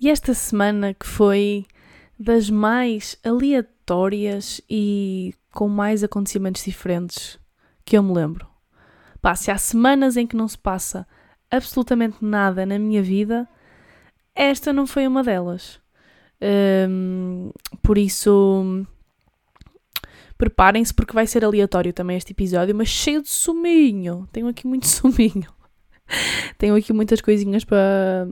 E esta semana que foi das mais aleatórias e com mais acontecimentos diferentes que eu me lembro. Pá, se há semanas em que não se passa absolutamente nada na minha vida, esta não foi uma delas. Um, por isso, preparem-se porque vai ser aleatório também este episódio, mas cheio de suminho. Tenho aqui muito suminho. Tenho aqui muitas coisinhas para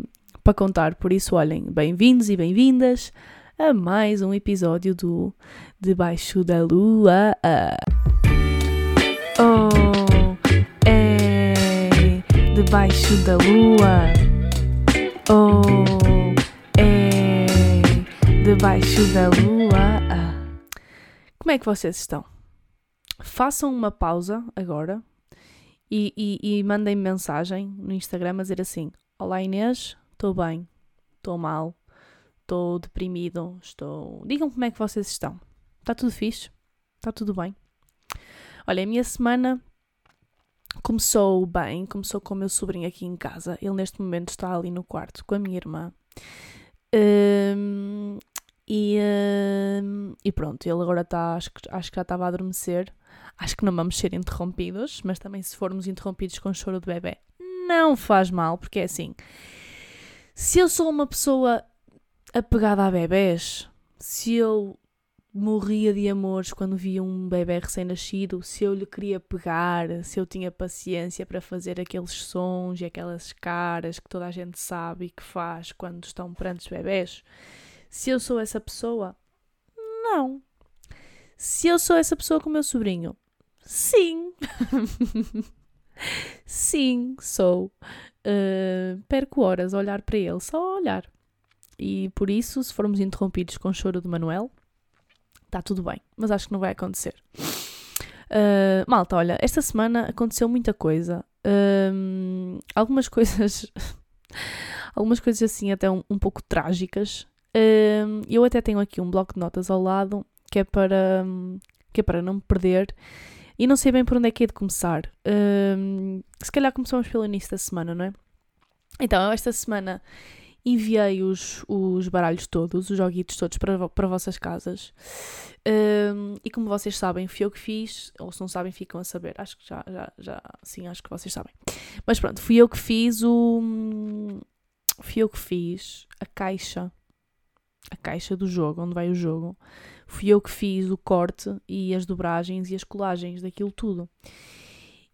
para contar, por isso olhem, bem-vindos e bem-vindas a mais um episódio do Debaixo da Lua. Oh, é debaixo da lua. Oh, é debaixo da lua. Como é que vocês estão? Façam uma pausa agora e, e, e mandem mensagem no Instagram a dizer assim: Olá Inês, estou bem, estou mal, estou deprimido, estou. Digam como é que vocês estão. Está tudo fixe? Está tudo bem? Olha, a minha semana começou bem, começou com o meu sobrinho aqui em casa. Ele neste momento está ali no quarto com a minha irmã. Um, e, um, e pronto, ele agora está, acho que, acho que já estava a adormecer. Acho que não vamos ser interrompidos, mas também se formos interrompidos com choro de bebê, não faz mal, porque é assim. Se eu sou uma pessoa apegada a bebés, se eu morria de amores quando via um bebê recém-nascido, se eu lhe queria pegar, se eu tinha paciência para fazer aqueles sons e aquelas caras que toda a gente sabe e que faz quando estão perante os bebés, se eu sou essa pessoa, não. Se eu sou essa pessoa com o meu sobrinho, sim. sim, sou. Uh, perco horas a olhar para ele, só a olhar. E por isso, se formos interrompidos com o choro de Manuel, está tudo bem, mas acho que não vai acontecer. Uh, malta, olha, esta semana aconteceu muita coisa. Uh, algumas coisas. algumas coisas assim, até um, um pouco trágicas. Uh, eu até tenho aqui um bloco de notas ao lado que é para, que é para não me perder e não sei bem por onde é que é de começar. Um, se calhar começamos pelo início da semana, não é? Então, esta semana enviei os, os baralhos todos, os joguitos todos para, para vossas casas. Um, e como vocês sabem, fui eu que fiz, ou se não sabem, ficam a saber. Acho que já, já, já, sim, acho que vocês sabem. Mas pronto, fui eu que fiz o. Fui eu que fiz a caixa. A caixa do jogo, onde vai o jogo fui eu que fiz o corte e as dobragens e as colagens daquilo tudo.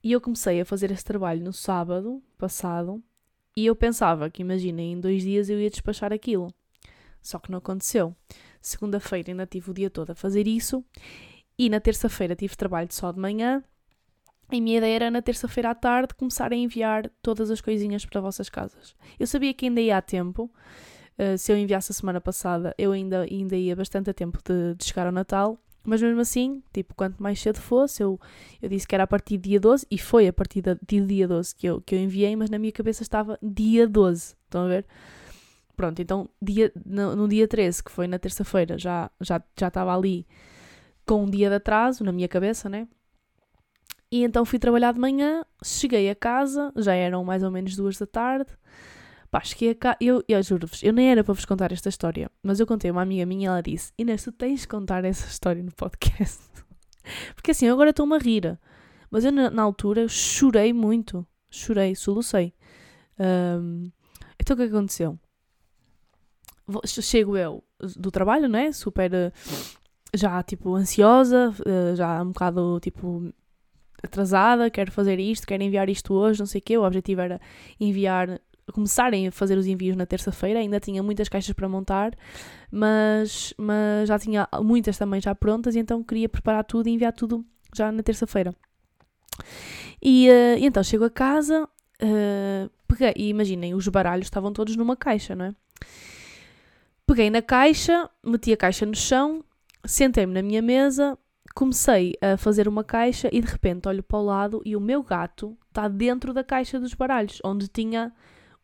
E eu comecei a fazer esse trabalho no sábado passado e eu pensava que, imaginem, em dois dias eu ia despachar aquilo. Só que não aconteceu. Segunda-feira ainda tive o dia todo a fazer isso e na terça-feira tive trabalho só de manhã. E a minha ideia era na terça-feira à tarde começar a enviar todas as coisinhas para vossas casas. Eu sabia que ainda ia a tempo, Uh, se eu enviasse a semana passada, eu ainda, ainda ia bastante a tempo de, de, chegar ao Natal. Mas mesmo assim, tipo, quanto mais cedo fosse, eu, eu disse que era a partir de dia 12, e foi a partir de, de dia 12 que eu, que eu enviei, mas na minha cabeça estava dia 12. Estão a ver? Pronto, então dia, no, no dia 13, que foi na terça-feira, já, já, já estava ali com um dia de atraso na minha cabeça, né? E então fui trabalhar de manhã, cheguei a casa, já eram mais ou menos duas da tarde. Pá, cheguei cá, eu, eu juro-vos, eu nem era para vos contar esta história, mas eu contei a uma amiga minha e ela disse: Inês, tu tens de contar essa história no podcast. Porque assim, eu agora estou-me a rir, mas eu na, na, altura chorei muito, chorei, solucei. Um, então o que é aconteceu? Chego eu do trabalho, não é? Super já tipo ansiosa, eh, já um bocado tipo atrasada, quero fazer isto, quero enviar isto hoje, não sei o quê. O objetivo era enviar começarem a fazer os envios na terça-feira, ainda tinha muitas caixas para montar, mas, mas já tinha muitas também já prontas, e então queria preparar tudo e enviar tudo já na terça-feira. E, uh, então chego a casa, uh, peguei, e imaginem, os baralhos estavam todos numa caixa, não é? Peguei na caixa, meti a caixa no chão, sentei-me na minha mesa, comecei a fazer uma caixa e de repente olho para o lado e o meu gato está dentro da caixa dos baralhos, onde tinha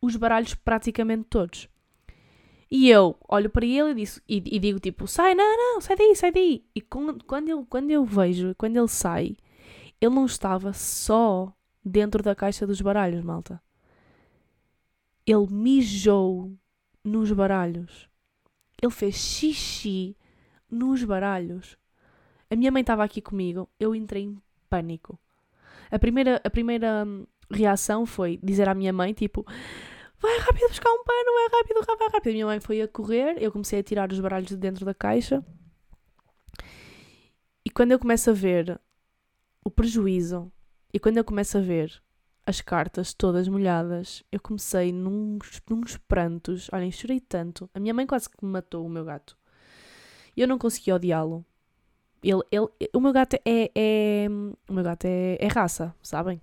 os baralhos praticamente todos. E eu olho para ele e, disse, e, e digo tipo, sai, não, não, sai daí, sai daí. E com, quando, eu, quando eu vejo, quando ele sai, ele não estava só dentro da caixa dos baralhos, malta. Ele mijou nos baralhos. Ele fez xixi nos baralhos. A minha mãe estava aqui comigo, eu entrei em pânico. A primeira, a primeira hum, reação foi dizer à minha mãe, tipo, vai rápido buscar um pano, vai rápido, vai rápido. A minha mãe foi a correr, eu comecei a tirar os baralhos de dentro da caixa. E quando eu começo a ver o prejuízo, e quando eu começo a ver as cartas todas molhadas, eu comecei nos, nos prantos. Olhem, chorei tanto. A minha mãe quase que me matou o meu gato. Eu não consegui odiá-lo. Ele, ele, o meu gato é, é o meu gato é, é, raça, sabem?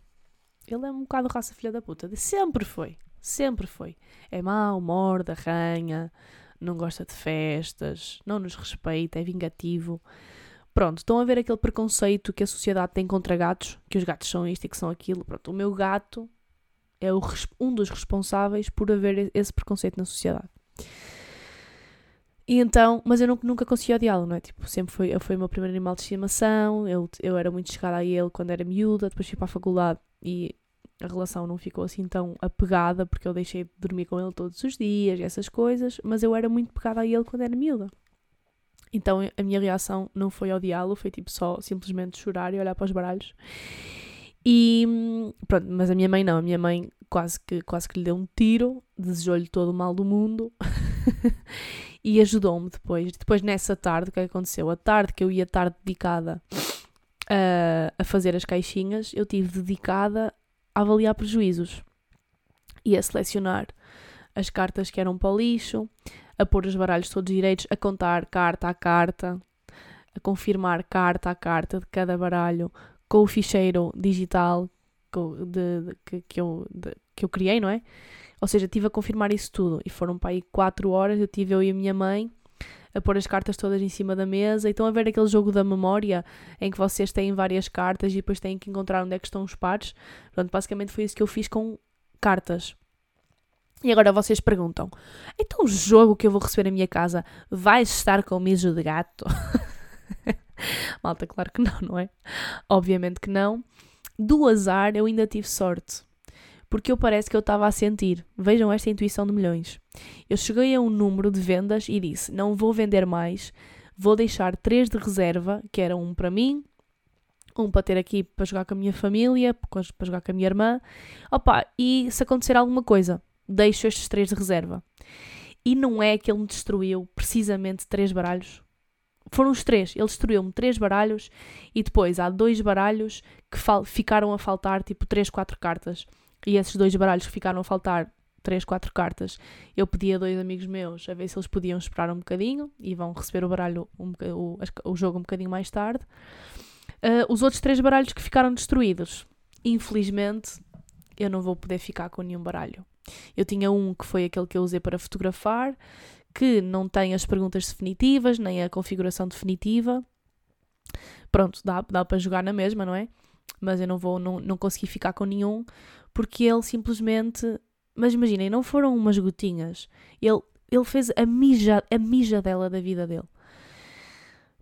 Ele é um bocado raça filha da puta. Sempre foi. Sempre foi. É mau, morde, arranha, não gosta de festas, não nos respeita, é vingativo. Pronto, estão a ver aquele preconceito que a sociedade tem contra gatos, que os gatos são isto e que são aquilo. Pronto, o meu gato é o, um dos responsáveis por haver esse preconceito na sociedade. E então, mas eu nunca, consegui odiá-lo, não é? Tipo, sempre foi, foi o meu primeiro animal de estimação, eu, eu era muito chegada a ele quando era miúda, depois fui para a faculdade e a relação não ficou assim tão apegada, porque eu deixei de dormir com ele todos os dias essas coisas, mas eu era muito pegada a ele quando era miúda. Então a minha reação não foi odiá-lo, foi tipo só simplesmente chorar e olhar para os baralhos. E pronto, mas a minha mãe não, a minha mãe quase que, quase que lhe deu um tiro, desejou-lhe todo o mal do mundo e ajudou-me depois. Depois, nessa tarde, o que, é aconteceu? A tarde que eu ia estar dedicada a, a fazer as caixinhas, eu tive dedicada a avaliar prejuízos e a selecionar as cartas que eram para o lixo, a pôr os baralhos todos direitos, a contar carta a carta, a confirmar carta a carta de cada baralho com o ficheiro digital de, de, que, que, eu, de, que eu criei, não é? Ou seja, tive a confirmar isso tudo. E foram para aí 4 horas, eu tive eu e a minha mãe a pôr as cartas todas em cima da mesa. E estão a ver aquele jogo da memória em que vocês têm várias cartas e depois têm que encontrar onde é que estão os pares. Pronto, basicamente foi isso que eu fiz com cartas. E agora vocês perguntam: então o jogo que eu vou receber na minha casa vai estar com mijo de gato? Malta, claro que não, não é? Obviamente que não. Do azar eu ainda tive sorte porque eu parece que eu estava a sentir. Vejam esta intuição de milhões. Eu cheguei a um número de vendas e disse: não vou vender mais, vou deixar três de reserva, que era um para mim, um para ter aqui para jogar com a minha família, para jogar com a minha irmã. Opa, e se acontecer alguma coisa, deixo estes três de reserva. E não é que ele me destruiu precisamente três baralhos. Foram os três. Ele destruiu-me três baralhos e depois há dois baralhos que ficaram a faltar, tipo três, quatro cartas e esses dois baralhos que ficaram a faltar, três, quatro cartas, eu pedi a dois amigos meus a ver se eles podiam esperar um bocadinho e vão receber o baralho, um, o, o jogo um bocadinho mais tarde. Uh, os outros três baralhos que ficaram destruídos, infelizmente, eu não vou poder ficar com nenhum baralho. Eu tinha um que foi aquele que eu usei para fotografar, que não tem as perguntas definitivas, nem a configuração definitiva. Pronto, dá, dá para jogar na mesma, não é? Mas eu não vou, não, não consegui ficar com nenhum, porque ele simplesmente. Mas imaginem, não foram umas gotinhas. Ele, ele fez a, mija, a mijadela da vida dele.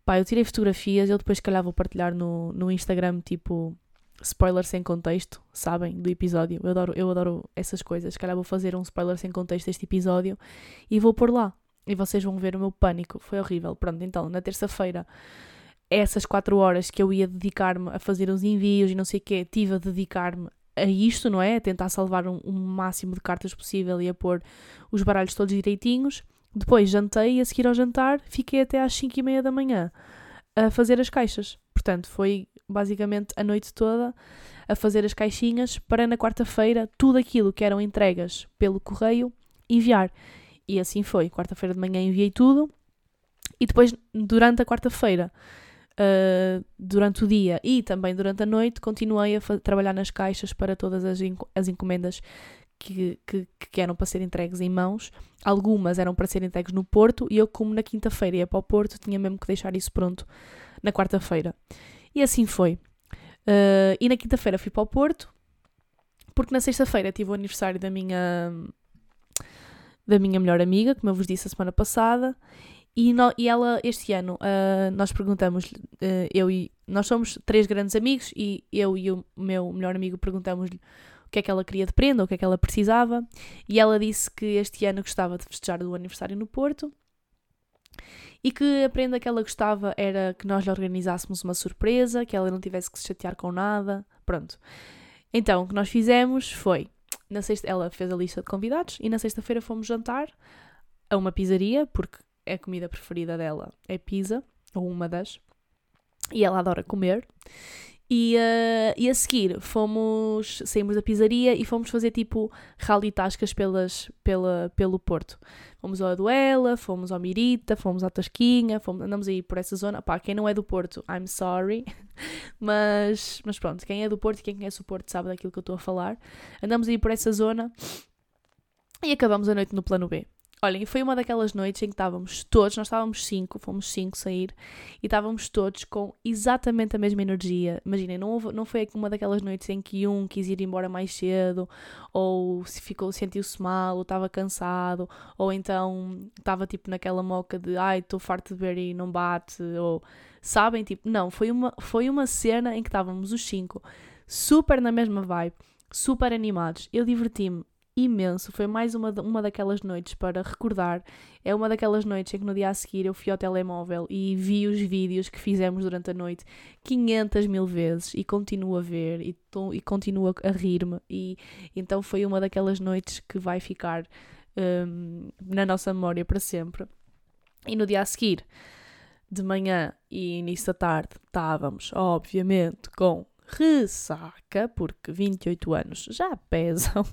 Pá, eu tirei fotografias, eu depois, se calhar, vou partilhar no, no Instagram, tipo, spoiler sem contexto, sabem, do episódio. Eu adoro, eu adoro essas coisas. Se calhar vou fazer um spoiler sem contexto deste episódio e vou pôr lá. E vocês vão ver o meu pânico. Foi horrível. Pronto, então, na terça-feira, essas quatro horas que eu ia dedicar-me a fazer os envios e não sei o quê, tive a dedicar-me a isto, não é? A tentar salvar um, um, máximo de cartas possível e a pôr os baralhos todos direitinhos. Depois jantei e a seguir ao jantar fiquei até às 5 e meia da manhã a fazer as caixas. Portanto, foi basicamente a noite toda a fazer as caixinhas para na quarta-feira tudo aquilo que eram entregas pelo correio enviar. E assim foi. Quarta-feira de manhã enviei tudo e depois, durante a quarta-feira, uh, durante o dia e também durante a noite, continuei a trabalhar nas caixas para todas as, enc as encomendas que, que, que, eram para ser entregues em mãos. Algumas eram para ser entregues no Porto e eu, como na quinta-feira ia para o Porto, tinha mesmo que deixar isso pronto na quarta-feira. E assim foi. Uh, e na quinta-feira fui para o Porto, porque na sexta-feira tive o aniversário da minha da minha melhor amiga, como eu vos disse a semana passada, e, no, e ela, este ano, uh, nós perguntamos, uh, eu e. Nós somos três grandes amigos e eu e o meu melhor amigo perguntamos-lhe o que é que ela queria de prenda, o que é que ela precisava, e ela disse que este ano gostava de festejar o aniversário no Porto e que a prenda que ela gostava era que nós lhe organizássemos uma surpresa, que ela não tivesse que se chatear com nada. Pronto. Então, o que nós fizemos foi, na sexta, ela fez a lista de convidados e na sexta-feira fomos jantar a uma pizzaria, porque a comida preferida dela é pizza, ou uma das, e ela adora comer. E, uh, e a seguir fomos, saímos da pizzaria e fomos fazer tipo rally tascas pelas, pela, pelo Porto. Fomos ao Aduela, fomos ao Mirita, fomos à Tasquinha, fomos, andamos aí por essa zona. Pá, quem não é do Porto, I'm sorry. mas, mas pronto, quem é do Porto e quem conhece o Porto sabe daquilo que eu estou a falar. Andamos aí por essa zona e acabamos a noite no plano B. Olhem, foi uma daquelas noites em que estávamos todos, nós estávamos cinco, fomos cinco sair, e estávamos todos com exatamente a mesma energia. Imaginem, não, não foi uma daquelas noites em que um quis ir embora mais cedo, ou se ficou, sentiu-se mal, ou estava cansado, ou então estava tipo naquela moca de ai, estou farto de ver e não bate, ou sabem, tipo, não, foi uma, foi uma cena em que estávamos os cinco super na mesma vibe, super animados. Eu diverti-me imenso. Foi mais uma, uma daquelas noites para recordar. É uma daquelas noites em que no dia a seguir eu fui ao telemóvel e vi os vídeos que fizemos durante a noite 500 mil vezes e continuo a ver e, tô, e continuo a, rir-me. E então foi uma daquelas noites que vai ficar um, na nossa memória para sempre. E no dia a seguir, de manhã e início da tarde, estávamos, obviamente, com ressaca, porque 28 anos já pesam.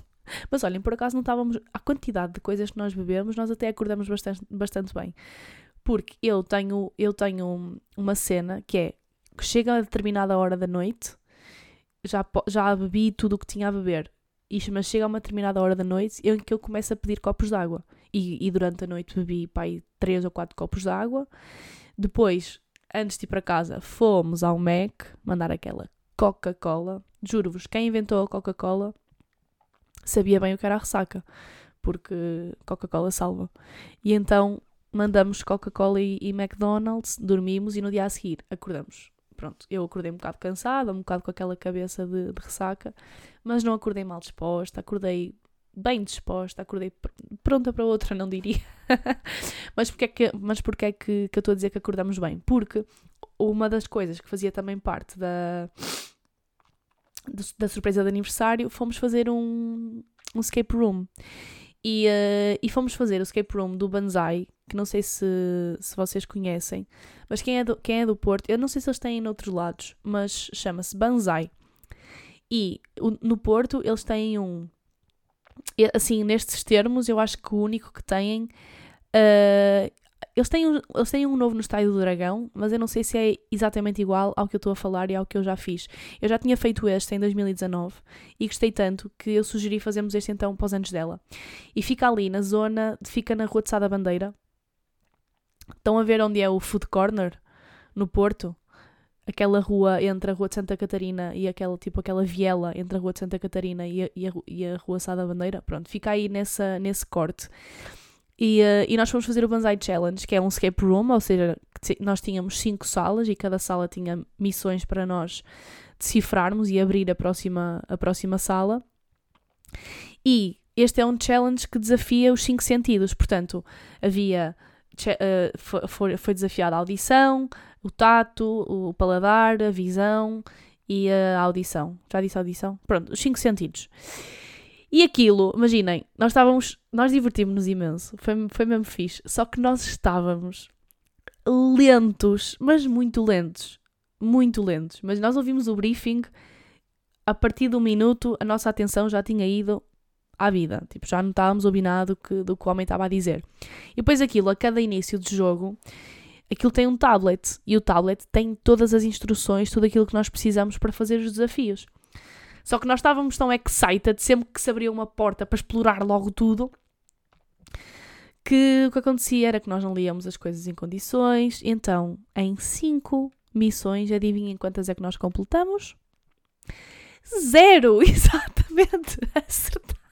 Mas olhem, por acaso não estávamos. A quantidade de coisas que nós bebemos, nós até acordamos bastante, bastante bem. Porque eu tenho, eu tenho uma cena que é que chega a determinada hora da noite, já, já bebi tudo o que tinha a beber. Mas chega a uma determinada hora da noite em que eu começo a pedir copos de água. E, e durante a noite bebi pai, três ou quatro copos de água. Depois, antes de ir para casa, fomos ao Mac mandar aquela Coca-Cola. Juro-vos, quem inventou a Coca-Cola sabia bem o que era a ressaca, porque Coca-Cola salva. E então mandamos Coca-Cola e, e, McDonald's, dormimos e no dia a seguir acordamos. Pronto, eu acordei um bocado cansada, um bocado com aquela cabeça de, de ressaca, mas não acordei mal disposta, acordei bem disposta, acordei pronta para outra, não diria. mas porque é, que, mas porque é que, que eu estou a dizer que acordamos bem? Porque uma das coisas que fazia também parte da, da surpresa de aniversário, fomos fazer um, um escape room. E, uh, e fomos fazer o escape room do Banzai, que não sei se, se vocês conhecem, mas quem é, do, quem é do Porto, eu não sei se eles têm em outros lados, mas chama-se Banzai. E o, no Porto eles têm um. Assim, nestes termos, eu acho que o único que têm uh, eles têm, um, eles têm um novo no Estádio do Dragão, mas eu não sei se é exatamente igual ao que eu estou a falar e ao que eu já fiz. Eu já tinha feito este em 2019 e gostei tanto que eu sugeri fazermos este então para os anos dela. E fica ali na zona, fica na Rua de Sada Bandeira. Estão a ver onde é o Food Corner? No Porto? Aquela rua entre a Rua de Santa Catarina e aquela, tipo, aquela viela entre a Rua de Santa Catarina e a, e a, e a Rua Sada Bandeira. Pronto, fica aí nessa, nesse corte. E, uh, e nós fomos fazer o Banzai Challenge, que é um escape room, ou seja, nós tínhamos cinco salas e cada sala tinha missões para nós decifrarmos e abrir a próxima, a próxima sala. E este é um challenge que desafia os cinco sentidos, portanto, havia. Uh, foi, foi desafiada a audição, o tato, o paladar, a visão e a audição. Já disse audição? Pronto, os cinco sentidos. E aquilo, imaginem, nós estávamos, nós divertimos-nos imenso, foi, foi mesmo fixe, só que nós estávamos lentos, mas muito lentos, muito lentos. Mas nós ouvimos o briefing, a partir um minuto a nossa atenção já tinha ido à vida, tipo, já não estávamos a do que, do que o homem estava a dizer. E depois aquilo, a cada início de jogo, aquilo tem um tablet, e o tablet tem todas as instruções, tudo aquilo que nós precisamos para fazer os desafios. Só que nós estávamos tão excited sempre que se abria uma porta para explorar logo tudo que o que acontecia era que nós não líamos as coisas em condições. Então, em cinco missões, adivinhem quantas é que nós completamos? Zero! Exatamente! Acertado!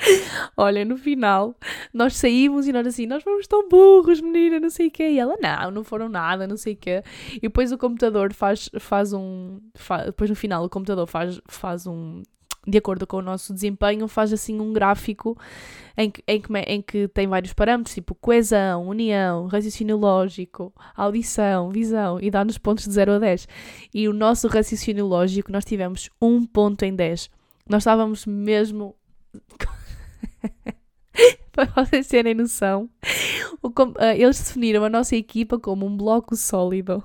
Olha, no final, nós saímos e nós assim, nós fomos tão burros, menina, não sei o quê. E ela, não, não foram nada, não sei o quê. E depois o computador faz, faz um. Faz, depois no final o computador faz, faz um. de acordo com o nosso desempenho, faz assim um gráfico em que, em que, em que tem vários parâmetros, tipo coesão, união, raciocínio lógico, audição, visão, e dá-nos pontos de 0 a 10. E o nosso raciocínio lógico, nós tivemos um ponto em 10. Nós estávamos mesmo. Para vocês terem noção, uh, eles definiram a nossa equipa como um bloco sólido.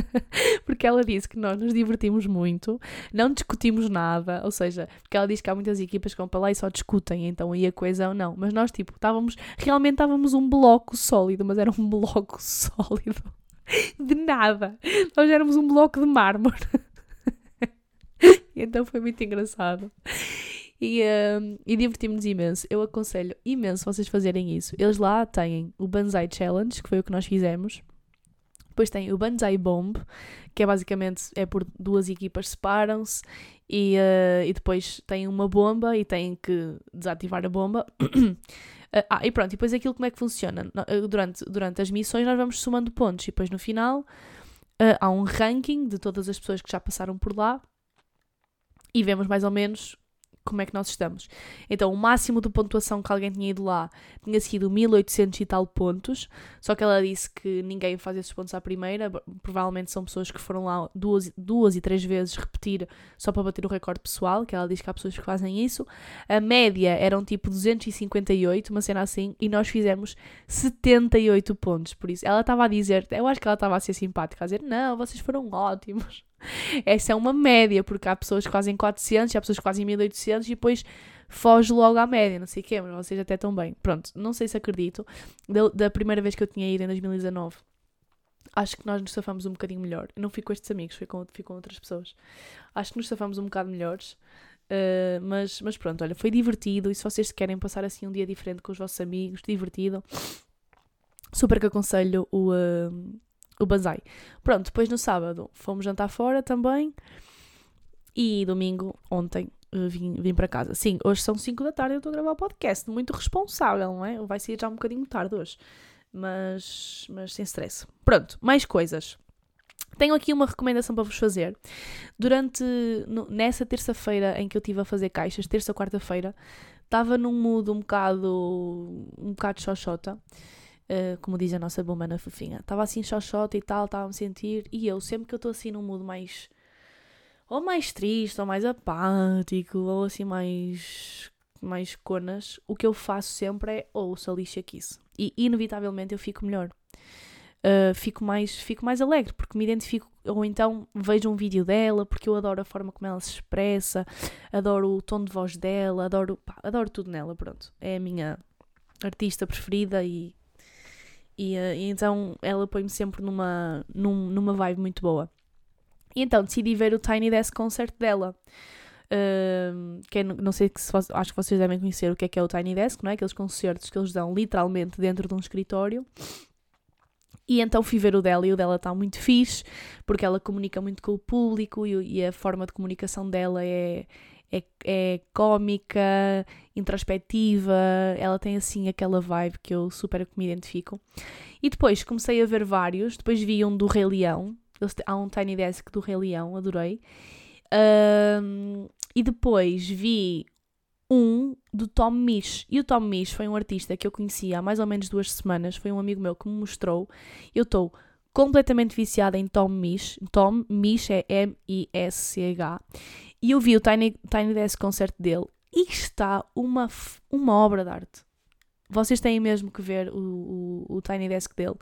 porque ela disse que nós nos divertimos muito, não discutimos nada, ou seja, porque ela diz que há muitas equipas que vão para lá e só discutem, então aí a coesão não. Mas nós, tipo, estávamos, realmente estávamos um bloco sólido, mas era um bloco sólido. De nada. Nós éramos um bloco de mármore. então foi muito engraçado. E, um, e divertimos-nos imenso. Eu aconselho imenso vocês fazerem isso. Eles lá têm o Banzai Challenge, que foi o que nós fizemos. Depois tem o Banzai Bomb, que é basicamente é por duas equipas separam-se e, uh, e depois tem uma bomba e têm que desativar a bomba. Uh, ah, e pronto, e depois aquilo como é que funciona? Durante, durante as missões nós vamos somando pontos e depois no final uh, há um ranking de todas as pessoas que já passaram por lá e vemos mais ou menos como é que nós estamos. Então, o máximo de pontuação que alguém tinha ido lá tinha sido 1800 e tal pontos, só que ela disse que ninguém faz esses pontos à primeira, provavelmente são pessoas que foram lá duas, duas e três vezes repetir só para bater o recorde pessoal, que ela diz que há pessoas que fazem isso. A média eram tipo 258, uma cena assim, e nós fizemos 78 pontos, por isso. Ela estava a dizer, eu acho que ela estava a ser simpática, a dizer, não, vocês foram ótimos. Essa é uma média, porque há pessoas que fazem 400 e há pessoas que fazem 1800 e depois foge logo à média, não sei o quê, mas vocês até estão bem. Pronto, não sei se acredito. Da, da, primeira vez que eu tinha ido em 2019, acho que nós nos safamos um bocadinho melhor. Eu não fui com estes amigos, fui com, fui com outras pessoas. Acho que nos safamos um bocado melhores. Uh, mas, mas pronto, olha, foi divertido. E se vocês querem passar assim um dia diferente com os vossos amigos, divertido, super que aconselho o, uh, o Banzai. Pronto, depois no sábado fomos jantar fora também. E domingo, ontem, eh, vim, vim para casa. Sim, hoje são 5 da tarde e eu estou a gravar o podcast. Muito responsável, não é? Vai sair já um bocadinho tarde hoje. Mas, mas sem stress. Pronto, mais coisas. Tenho aqui uma recomendação para vos fazer. Durante, nessa terça-feira em que eu estive a fazer caixas, terça, quarta-feira, estava num mood um bocado, um bocado xoxota. Uh, como diz a nossa bombana fofinha. Estava assim xoxota e tal, estava a me sentir. E eu, sempre que eu estou assim num mood mais. Ou mais triste, ou mais apático, ou assim mais. mais conas, o que eu faço sempre é ouço a Alicia Kiss. E inevitavelmente eu fico melhor. Uh, fico, mais, fico mais alegre, porque me identifico, ou então vejo um vídeo dela, porque eu adoro a forma como ela se expressa, adoro o tom de voz dela, adoro, pá, adoro tudo nela, pronto. É a minha artista preferida e e, uh, e então ela põe-me sempre numa, num, numa vibe muito boa. E então decidi ver o Tiny Desk Concert dela. Uh, que é, não sei se acho que vocês devem conhecer o que é que é o Tiny Desk, não é? Aqueles concertos que eles dão literalmente dentro de um escritório. E então fui ver o dela e o dela está muito fixe, porque ela comunica muito com o público e, e a forma de comunicação dela é, é, é introspectiva, ela tem assim aquela vibe que eu super me identifico. E depois comecei a ver vários, depois vi um do Rei Leão, há um Tiny Desk do Rei Leão, adorei. Um, e depois vi um do Tom Misch. E o Tom Misch foi um artista que eu conhecia há mais ou menos duas semanas, foi um amigo meu que me mostrou. Eu estou completamente viciada em Tom Misch. Tom Misch é M-I-S-C-H. E eu vi o Tiny, Tiny Desk Concert dele e está uma, uma obra de arte. Vocês têm mesmo que ver o, o, o Tiny Desk dele.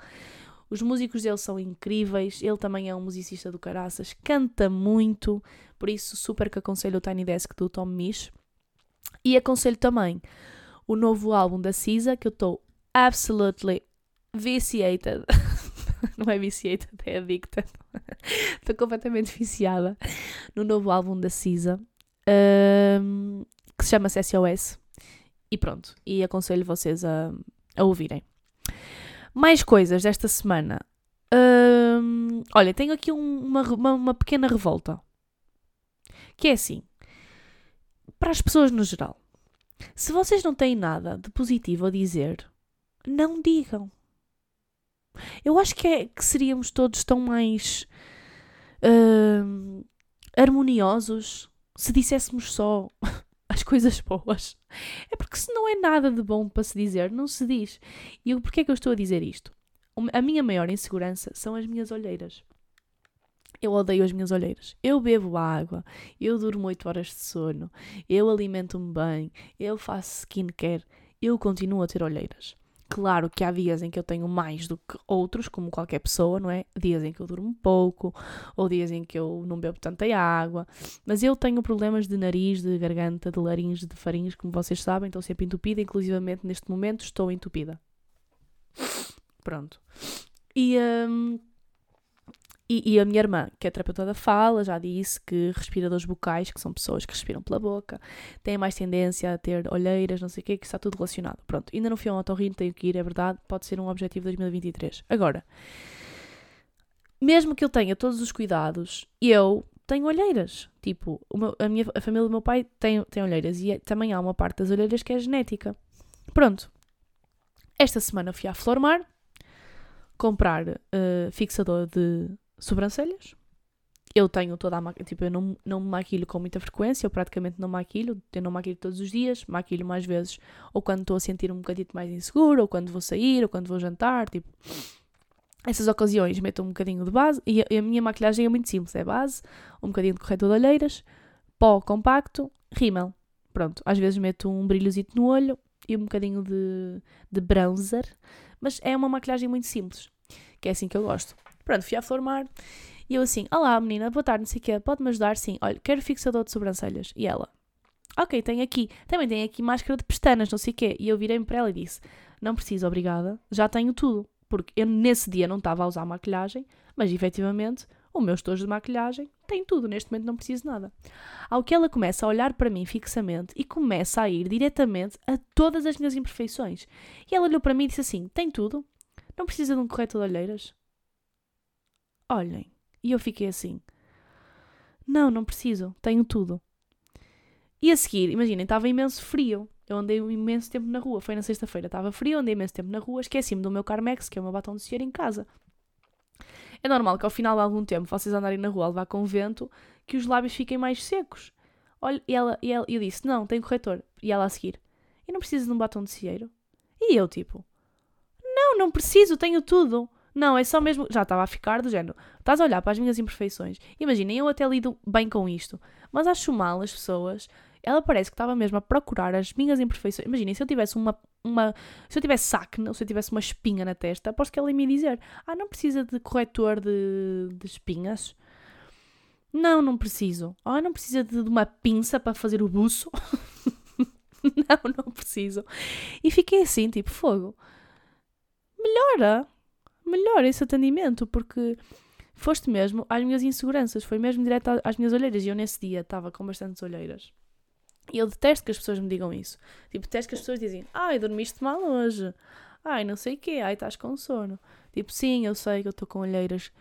Os músicos dele são incríveis, ele também é um musicista do caraças, canta muito, por isso super que aconselho o Tiny Desk do Tom Misch. E aconselho também o novo álbum da Cisa, que eu estou absolutely viciated. Não é viciated, é addicted. Estou completamente viciada no novo álbum da Cisa, um, que se chama SOS. E pronto, e aconselho vocês a, a ouvirem. Mais coisas desta semana. Um, olha, tenho aqui um, uma, uma, uma pequena revolta. Que é assim: para as pessoas no geral, se vocês não têm nada de positivo a dizer, não digam. Eu acho que, é, que seríamos todos tão mais uh, harmoniosos se disséssemos só as coisas boas. É porque se não é nada de bom para se dizer, não se diz. E porquê é que eu estou a dizer isto? A minha maior insegurança são as minhas olheiras. Eu odeio as minhas olheiras. Eu bebo água, eu durmo 8 horas de sono, eu alimento-me bem, eu faço skincare, eu continuo a ter olheiras. Claro que há dias em que eu tenho mais do que outros, como qualquer pessoa, não é? Dias em que eu durmo pouco, ou dias em que eu não bebo tanta água. Mas eu tenho problemas de nariz, de garganta, de laringe, de faringe, como vocês sabem, estou sempre entupida, inclusivamente neste momento estou entupida. Pronto. E um, e, e, a minha irmã, que é terapeuta da fala, já disse que respiradores bucais, que são pessoas que respiram pela boca, têm mais tendência a ter olheiras, não sei o quê, que está tudo relacionado. Pronto, ainda não fui a um otorrino, tenho que ir, é verdade, pode ser um objetivo de 2023. Agora, mesmo que eu tenha todos os cuidados, eu tenho olheiras. Tipo, meu, a, minha, a família do meu pai tem, tem olheiras e é, também há uma parte das olheiras que é genética. Pronto. Esta semana fui à Flormar comprar uh, fixador de sobrancelhas. Eu tenho toda a maquilha, tipo, eu não, não me maquilho com muita frequência, eu praticamente não maquilho, eu não maquilho todos os dias, maquilho mais vezes, ou quando estou a sentir um bocadito mais inseguro, ou quando vou sair, ou quando vou jantar, tipo, essas ocasiões meto um bocadinho de base, e a, a minha maquilhagem é muito simples, é base, um bocadinho de corretor de olheiras, pó compacto, rímel, pronto, às vezes meto um brilhozito no olho, e um bocadinho de, de bronzer, mas é uma maquilhagem muito simples, que é assim que eu gosto. Pronto, fui à Flormar e eu assim, olá menina, boa tarde, não sei o quê, pode-me ajudar? Sim, olha, quero fixador de sobrancelhas. E ela, ok, tem aqui, também tem aqui máscara de pestanas, não sei o quê. E eu virei-me para ela e disse, não preciso, obrigada, já tenho tudo. Porque eu nesse dia não estava a usar maquilhagem, mas efetivamente o meu estojo de maquilhagem tem tudo, neste momento não preciso nada. Ao que ela começa a olhar para mim fixamente e começa a ir diretamente a todas as minhas imperfeições. E ela olhou para mim e disse assim: Tem tudo? Não precisa de um corretor de olheiras? Olhem. E eu fiquei assim: não, não preciso, tenho tudo. E a seguir, imaginem, estava imenso frio. Eu andei um imenso tempo na rua. Foi na sexta-feira, estava frio, andei imenso tempo na rua, esqueci-me do meu Carmex, que é o meu batom de cera, em casa. É normal que ao final de algum tempo vocês andarem na rua a levar com vento que os lábios fiquem mais secos. Olha, e ela, e ela, eu disse: Não, tem corretor. E ela a seguir: E não preciso de um batom de cieiro? E eu, tipo: Não, não preciso, tenho tudo. Não, é só mesmo. Já estava a ficar do género. Estás a olhar para as minhas imperfeições. Imaginem, eu até lido bem com isto. Mas acho mal as pessoas. Ela parece que estava mesmo a procurar as minhas imperfeições. Imaginem, se eu tivesse uma. uma se eu tivesse acne ou se eu tivesse uma espinha na testa, aposto que ela ia me dizer: Ah, não precisa de corretor de, de espinhas? Não, não preciso. Ah, não precisa de, de uma pinça para fazer o buço? não, não preciso. E fiquei assim, tipo, fogo. Melhora melhor esse atendimento, porque foste mesmo às minhas inseguranças, foi mesmo direto às minhas olheiras. E eu nesse dia estava com bastantes olheiras. E eu detesto que as pessoas me digam isso. Tipo, detesto que as pessoas dizem, ai, dormiste mal hoje. Ai, não sei o quê, ai, estás com sono. Tipo, sim, eu sei que eu estou com olheiras.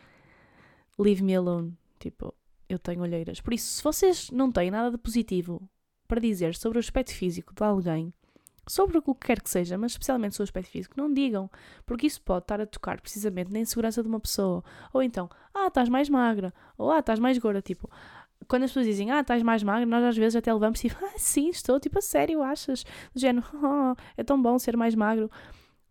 Leave me alone. Tipo, eu tenho olheiras. Por isso, se vocês não têm nada de positivo para dizer sobre o aspecto físico de alguém, sobre o que quer que seja, mas especialmente sobre o aspecto físico, não digam, porque isso pode estar a tocar precisamente na insegurança de uma pessoa. Ou então, ah, estás mais magra, ou ah, estás mais gorda, tipo. Quando as pessoas dizem, ah, estás mais magra, nós às vezes até levamos tipo, ah, sim, estou, tipo, a sério, achas? Do género, oh, é tão bom ser mais magro.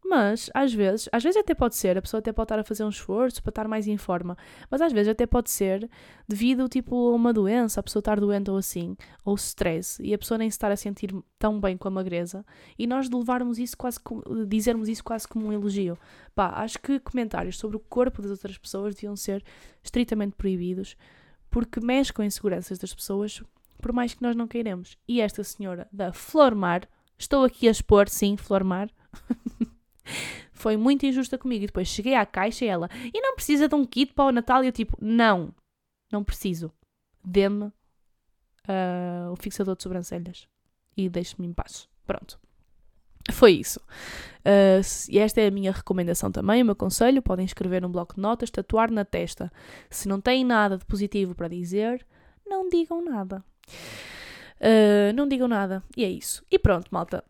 Mas, às vezes, às vezes até pode ser, a pessoa até pode estar a fazer um esforço para estar mais em forma, mas às vezes até pode ser devido, tipo, a uma doença, a pessoa estar doente ou assim, ou stress, e a pessoa nem se estar a sentir tão bem com a magreza, e nós levarmos isso quase, como, dizermos isso quase como um elogio. Pá, acho que comentários sobre o corpo das outras pessoas deviam ser estritamente proibidos, porque mexe com inseguranças das pessoas, por mais que nós não queiramos. E esta senhora da Flormar, estou aqui a expor, sim, Flormar, foi muito injusta comigo. E depois cheguei à caixa e ela, e não precisa de um kit para o Natal? E eu tipo, não, não preciso. Dê-me uh, o fixador de sobrancelhas e deixe-me em paz. Pronto. Foi isso. Uh, e esta é a minha recomendação também, o meu conselho. Podem escrever num bloco de notas, tatuar na testa. Se não têm nada de positivo para dizer, não digam nada. Uh, não digam nada. E é isso. E pronto, malta.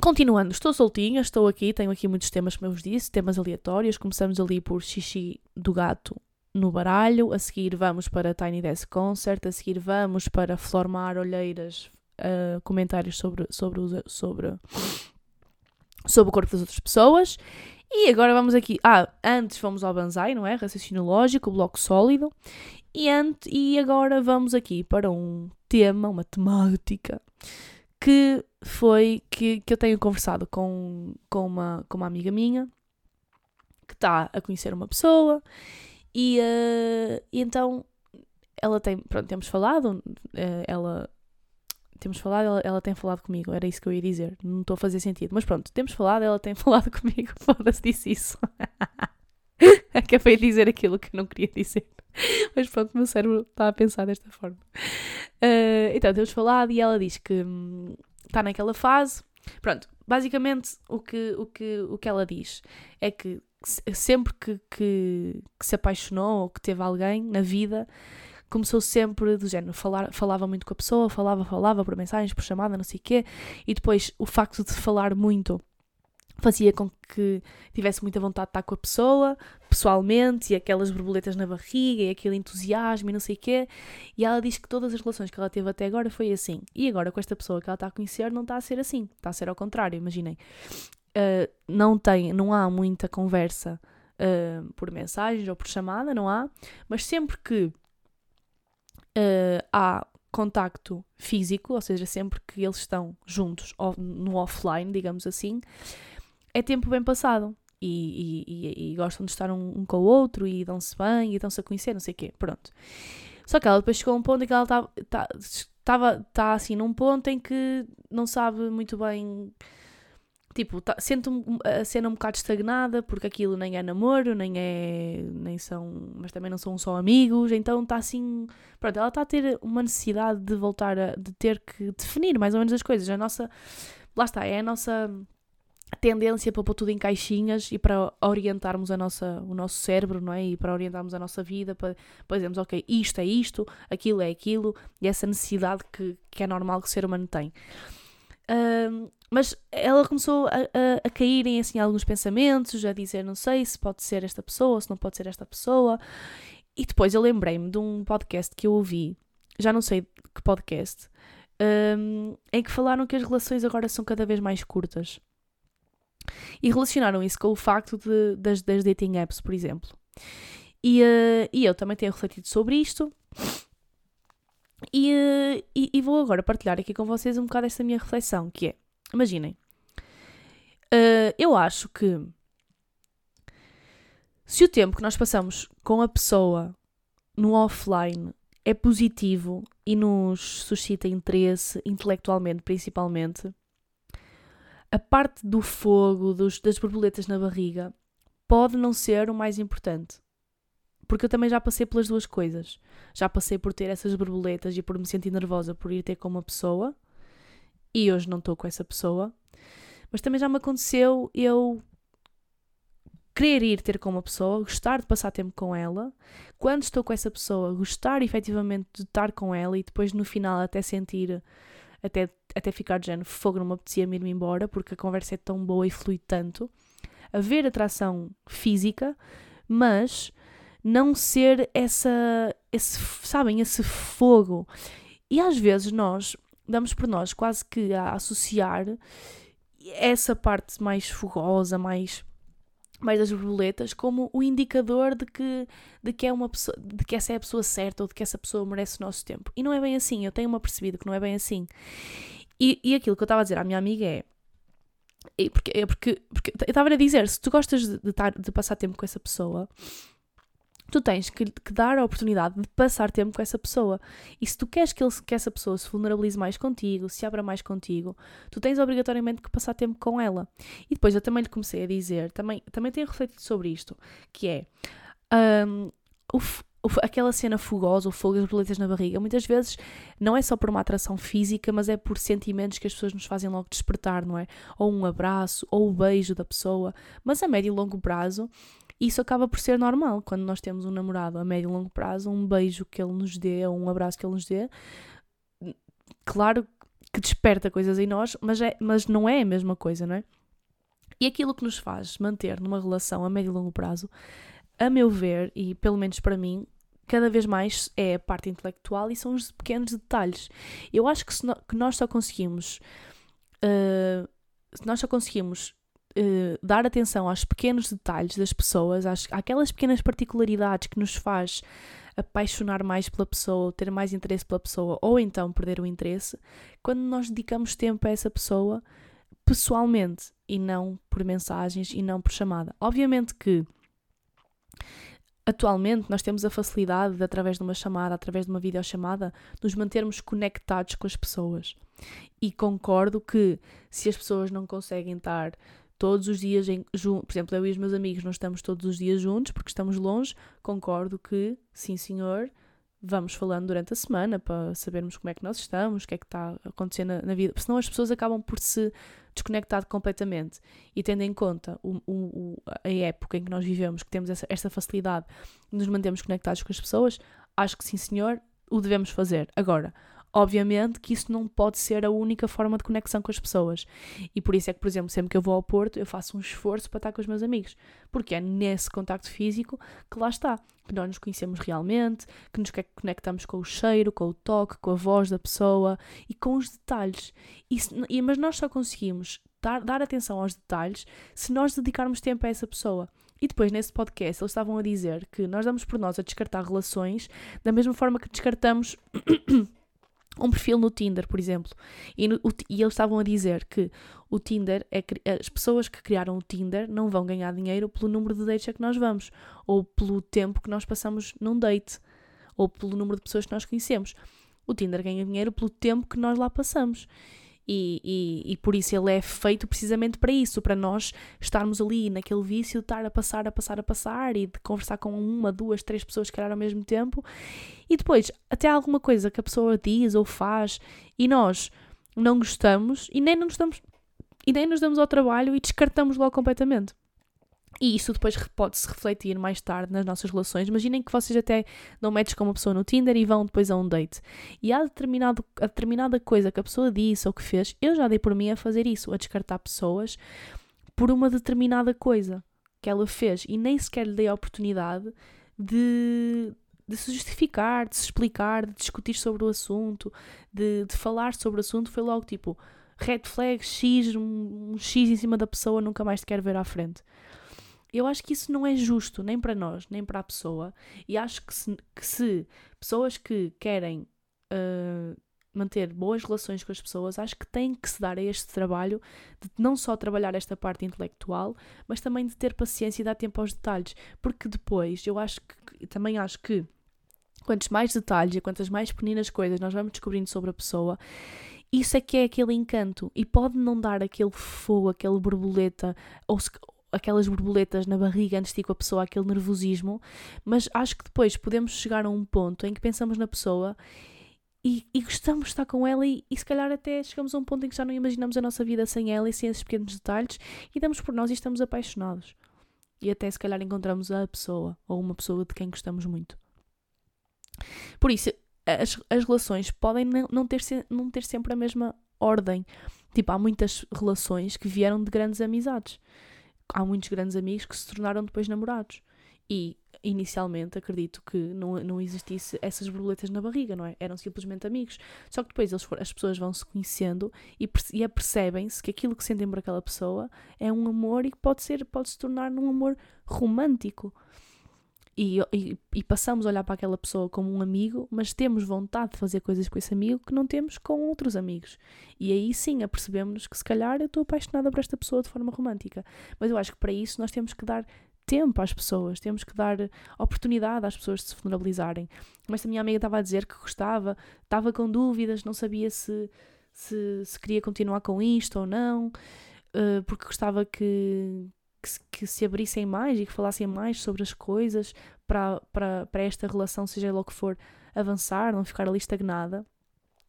Continuando, estou soltinha, estou aqui, tenho aqui muitos temas, como eu vos disse, temas aleatórios. Começamos ali por xixi do gato no baralho, a seguir vamos para Tiny Desk Concert, a seguir vamos para Flormar, Olheiras, uh, comentários sobre, sobre, sobre, sobre o corpo das outras pessoas. E agora vamos aqui. Ah, antes fomos ao Banzai, não é? Raciocínio lógico, bloco sólido. E, ante, e agora vamos aqui para um tema, uma temática, que foi que, que eu tenho conversado com, com, uma, com uma amiga minha que está a conhecer uma pessoa e, uh, e então ela tem, pronto, temos falado, uh, ela temos falado, ela, ela, tem falado comigo, era isso que eu ia dizer, não estou a fazer sentido, mas pronto, temos falado, ela tem falado comigo, foda-se, disse isso. Acabei de dizer aquilo que eu não queria dizer. Mas pronto, o meu cérebro está a pensar desta forma. Uh, então, temos falado e ela diz que está hum, naquela fase. Pronto, basicamente o que, o que, o que ela diz é que sempre que, que, que se apaixonou ou que teve alguém na vida, começou sempre do género, falar, falava muito com a pessoa, falava, falava por mensagens, por chamada, não sei o quê, e depois o facto de falar muito fazia com que tivesse muita vontade de estar com a pessoa, pessoalmente, e aquelas borboletas na barriga, e aquele entusiasmo e não sei o quê. E ela diz que todas as relações que ela teve até agora foi assim. E agora com esta pessoa que ela está a conhecer não está a ser assim, está a ser ao contrário, imaginem. Uh, não tem, não há muita conversa uh, por mensagens ou por chamada, não há, mas sempre que uh, há contacto físico, ou seja, sempre que eles estão juntos no offline, digamos assim, é tempo bem passado. E, e, e, e gostam de estar um, um, com o outro e dão-se bem e dão-se a conhecer, não sei o quê. Pronto. Só que ela depois chegou a um ponto em que ela estava tá, tá, assim num ponto em que não sabe muito bem. Tipo, tá, sente a cena um bocado estagnada porque aquilo nem é namoro, nem é. nem são. mas também não são só amigos, então está assim. Pronto, ela está a ter uma necessidade de voltar a. de ter que definir mais ou menos as coisas. A nossa. lá está, é a nossa tendência para pôr tudo em caixinhas e para orientarmos a nossa, o nosso cérebro, não é? E para orientarmos a nossa vida, para, para dizermos, ok, isto é isto, aquilo é aquilo, e essa necessidade que, que é normal que o ser humano tem. Uh, mas ela começou a, a, a, cair em assim, alguns pensamentos, a dizer, não sei se pode ser esta pessoa, se não pode ser esta pessoa. E depois eu lembrei-me de um podcast que eu ouvi, já não sei que podcast, um, em que falaram que as relações agora são cada vez mais curtas. E relacionaram isso com o facto de, das, das dating apps, por exemplo. E, uh, e eu também tenho refletido sobre isto. E, uh, e, e, vou agora partilhar aqui com vocês um bocado esta minha reflexão, que é, imaginem, uh, eu acho que se o tempo que nós passamos com a pessoa no offline é positivo e nos suscita interesse, intelectualmente principalmente, a parte do fogo, dos, das borboletas na barriga, pode não ser o mais importante. Porque eu também já passei pelas duas coisas. Já passei por ter essas borboletas e por me sentir nervosa por ir ter com uma pessoa. E hoje não estou com essa pessoa. Mas também já me aconteceu eu querer ir ter com uma pessoa, gostar de passar tempo com ela, quando estou com essa pessoa, gostar efetivamente de estar com ela e depois no final até sentir até, até ficar de género, fogo, não me apetecia me ir embora, porque a conversa é tão boa e flui tanto. Haver atração física, mas não ser essa, esse, sabem, esse fogo. E às vezes nós damos por nós quase que a associar essa parte mais fogosa, mais mais das borboletas como o indicador de que, de que é uma pessoa, de que essa é a pessoa certa ou de que essa pessoa merece o nosso tempo. E não é bem assim, eu tenho-me percebido que não é bem assim. E, e aquilo que eu estava a dizer à minha amiga é. é porque, é porque, porque eu estava a dizer, se tu gostas de, de, tar, de passar tempo com essa pessoa, tu tens que, que, dar a oportunidade de passar tempo com essa pessoa. E se tu queres que, ele, que essa pessoa se vulnerabilize mais contigo, se abra mais contigo, tu tens obrigatoriamente que passar tempo com ela. E depois eu também lhe comecei a dizer, também, também tenho refletido sobre isto, que é um, aquela cena fogosa, o fogo das borboletas na barriga, muitas vezes não é só por uma atração física, mas é por sentimentos que as pessoas nos fazem logo despertar, não é? Ou um abraço, ou o beijo da pessoa. Mas a médio e longo prazo, isso acaba por ser normal quando nós temos um namorado a médio e longo prazo, um beijo que ele nos dê ou um abraço que ele nos dê. Claro que desperta coisas em nós, mas, é, mas não é a mesma coisa, não é? E aquilo que nos faz manter numa relação a médio e longo prazo a meu ver, e pelo menos para mim, cada vez mais é a parte intelectual e são os pequenos detalhes. Eu acho que, no, que nós só conseguimos. Uh, nós só conseguimos uh, dar atenção aos pequenos detalhes das pessoas, às, àquelas pequenas particularidades que nos faz apaixonar mais pela pessoa, ter mais interesse pela pessoa, ou então perder o interesse, quando nós dedicamos tempo a essa pessoa pessoalmente e não por mensagens e não por chamada. Obviamente que atualmente nós temos a facilidade de, através de uma chamada, através de uma videochamada, nos mantermos conectados com as pessoas. E concordo que se as pessoas não conseguem estar todos os dias, em, por exemplo, eu e os meus amigos não estamos todos os dias juntos porque estamos longe, concordo que, sim senhor, vamos falando durante a semana para sabermos como é que nós estamos, o que é que está acontecendo na, na vida, porque senão as pessoas acabam por se desconectar completamente. E tendo em conta o, o, a época em que nós vivemos, que temos essa, facilidade de nos mantermos conectados com as pessoas, acho que sim, senhor, o devemos fazer. Agora, Obviamente que isso não pode ser a única forma de conexão com as pessoas. E por isso é que, por exemplo, sempre que eu vou ao Porto, eu faço um esforço para estar com os meus amigos. Porque é nesse contacto físico que lá está. Que nós nos conhecemos realmente, que nos conectamos com o cheiro, com o toque, com a voz da pessoa e com os detalhes. E, mas nós só conseguimos dar, dar atenção aos detalhes se nós dedicarmos tempo a essa pessoa. E depois, nesse podcast, eles estavam a dizer que nós damos por nós a descartar relações da mesma forma que descartamos um perfil no Tinder, por exemplo, e, no, o, e, eles estavam a dizer que o Tinder é as pessoas que criaram o Tinder não vão ganhar dinheiro pelo número de dates a que nós vamos, ou pelo tempo que nós passamos num date, ou pelo número de pessoas que nós conhecemos. O Tinder ganha dinheiro pelo tempo que nós lá passamos. E, e, e, por isso ele é feito precisamente para isso, para nós estarmos ali naquele vício de estar a passar, a passar, a passar e de conversar com uma, duas, três pessoas que ao mesmo tempo. E depois, até alguma coisa que a pessoa diz ou faz e nós não gostamos e nem nos damos, e nem nos damos ao trabalho e descartamos logo completamente. E isso depois pode-se refletir mais tarde nas nossas relações. Imaginem que vocês até não metes com uma pessoa no Tinder e vão depois a um date. E há determinado, a determinada coisa que a pessoa disse ou que fez, eu já dei por mim a fazer isso, a descartar pessoas por uma determinada coisa que ela fez. E nem sequer lhe dei a oportunidade de, de se justificar, de se explicar, de discutir sobre o assunto, de, de falar sobre o assunto. Foi logo tipo red flag, X, um, um X em cima da pessoa, nunca mais te quero ver à frente. Eu acho que isso não é justo, nem para nós, nem para a pessoa. E acho que se, que se pessoas que querem uh, manter boas relações com as pessoas, acho que têm que se dar a este trabalho de não só trabalhar esta parte intelectual, mas também de ter paciência e dar tempo aos detalhes. Porque depois, eu acho que, também acho que quantos mais detalhes e quantas mais pequenas coisas nós vamos descobrindo sobre a pessoa, isso é que é aquele encanto e pode não dar aquele fogo, aquele borboleta, ou, aquelas borboletas na barriga antes de ir com a pessoa, aquele nervosismo, mas acho que depois podemos chegar a um ponto em que pensamos na pessoa e, e gostamos de estar com ela e, e, se calhar até chegamos a um ponto em que já não imaginamos a nossa vida sem ela e sem esses pequenos detalhes e damos por nós e estamos apaixonados. E até se calhar encontramos a pessoa ou uma pessoa de quem gostamos muito. Por isso, as, as relações podem não ter, não ter sempre a mesma ordem. Tipo, há muitas relações que vieram de grandes amizades há muitos grandes amigos que se tornaram depois namorados. E inicialmente acredito que não, não existisse essas borboletas na barriga, não é? Eram simplesmente amigos. Só que depois eles, as pessoas vão se conhecendo e, e apercebem-se que aquilo que sentem por aquela pessoa é um amor e que pode ser, pode se tornar num amor romântico e, e, e, passamos a olhar para aquela pessoa como um amigo, mas temos vontade de fazer coisas com esse amigo que não temos com outros amigos. E aí sim apercebemos que se calhar eu estou apaixonada por esta pessoa de forma romântica. Mas eu acho que para isso nós temos que dar tempo às pessoas, temos que dar oportunidade às pessoas de se vulnerabilizarem. Mas a minha amiga estava a dizer que gostava, estava com dúvidas, não sabia se, se, se queria continuar com isto ou não, uh, porque gostava que que, que se abrissem mais e que falassem mais sobre as coisas para, para, para esta relação, seja lá o que for, avançar, não ficar ali estagnada.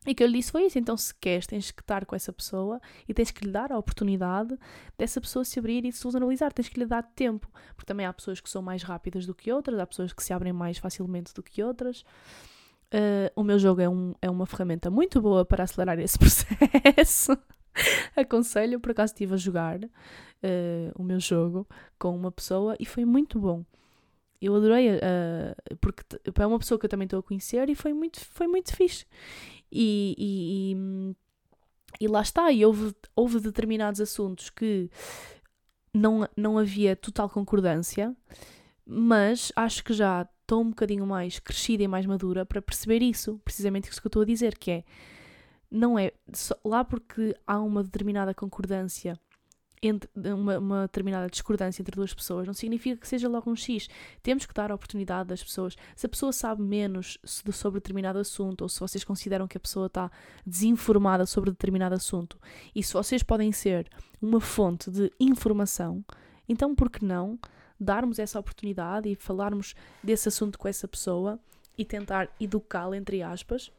E que eu lhe disse foi isso. Então, se queres, tens que estar com essa pessoa e tens que lhe dar a oportunidade dessa pessoa se abrir e se vulnerabilizar. Tens que lhe dar tempo. Porque também há pessoas que são mais rápidas do que outras, há pessoas que se abrem mais facilmente do que outras. Uh, o meu jogo é, um, é uma ferramenta muito boa para acelerar esse processo. Aconselho, por acaso estive a jogar uh, o meu jogo com uma pessoa e foi muito bom. eu adorei, uh, porque é uma pessoa que eu também estou a conhecer e foi muito, foi muito fixe. E, e, e, e lá está, e houve, houve determinados assuntos que não, não havia total concordância, mas acho que já estou um bocadinho mais crescida e mais madura para perceber isso, precisamente isso que eu estou a dizer, que é não é só, lá porque há uma determinada concordância entre uma, uma, determinada discordância entre duas pessoas, não significa que seja logo um X. Temos que dar a oportunidade das pessoas. Se a pessoa sabe menos sobre determinado assunto, ou se vocês consideram que a pessoa está desinformada sobre determinado assunto, e se vocês podem ser uma fonte de informação, então por que não darmos essa oportunidade e falarmos desse assunto com essa pessoa e tentar educá-la, entre aspas,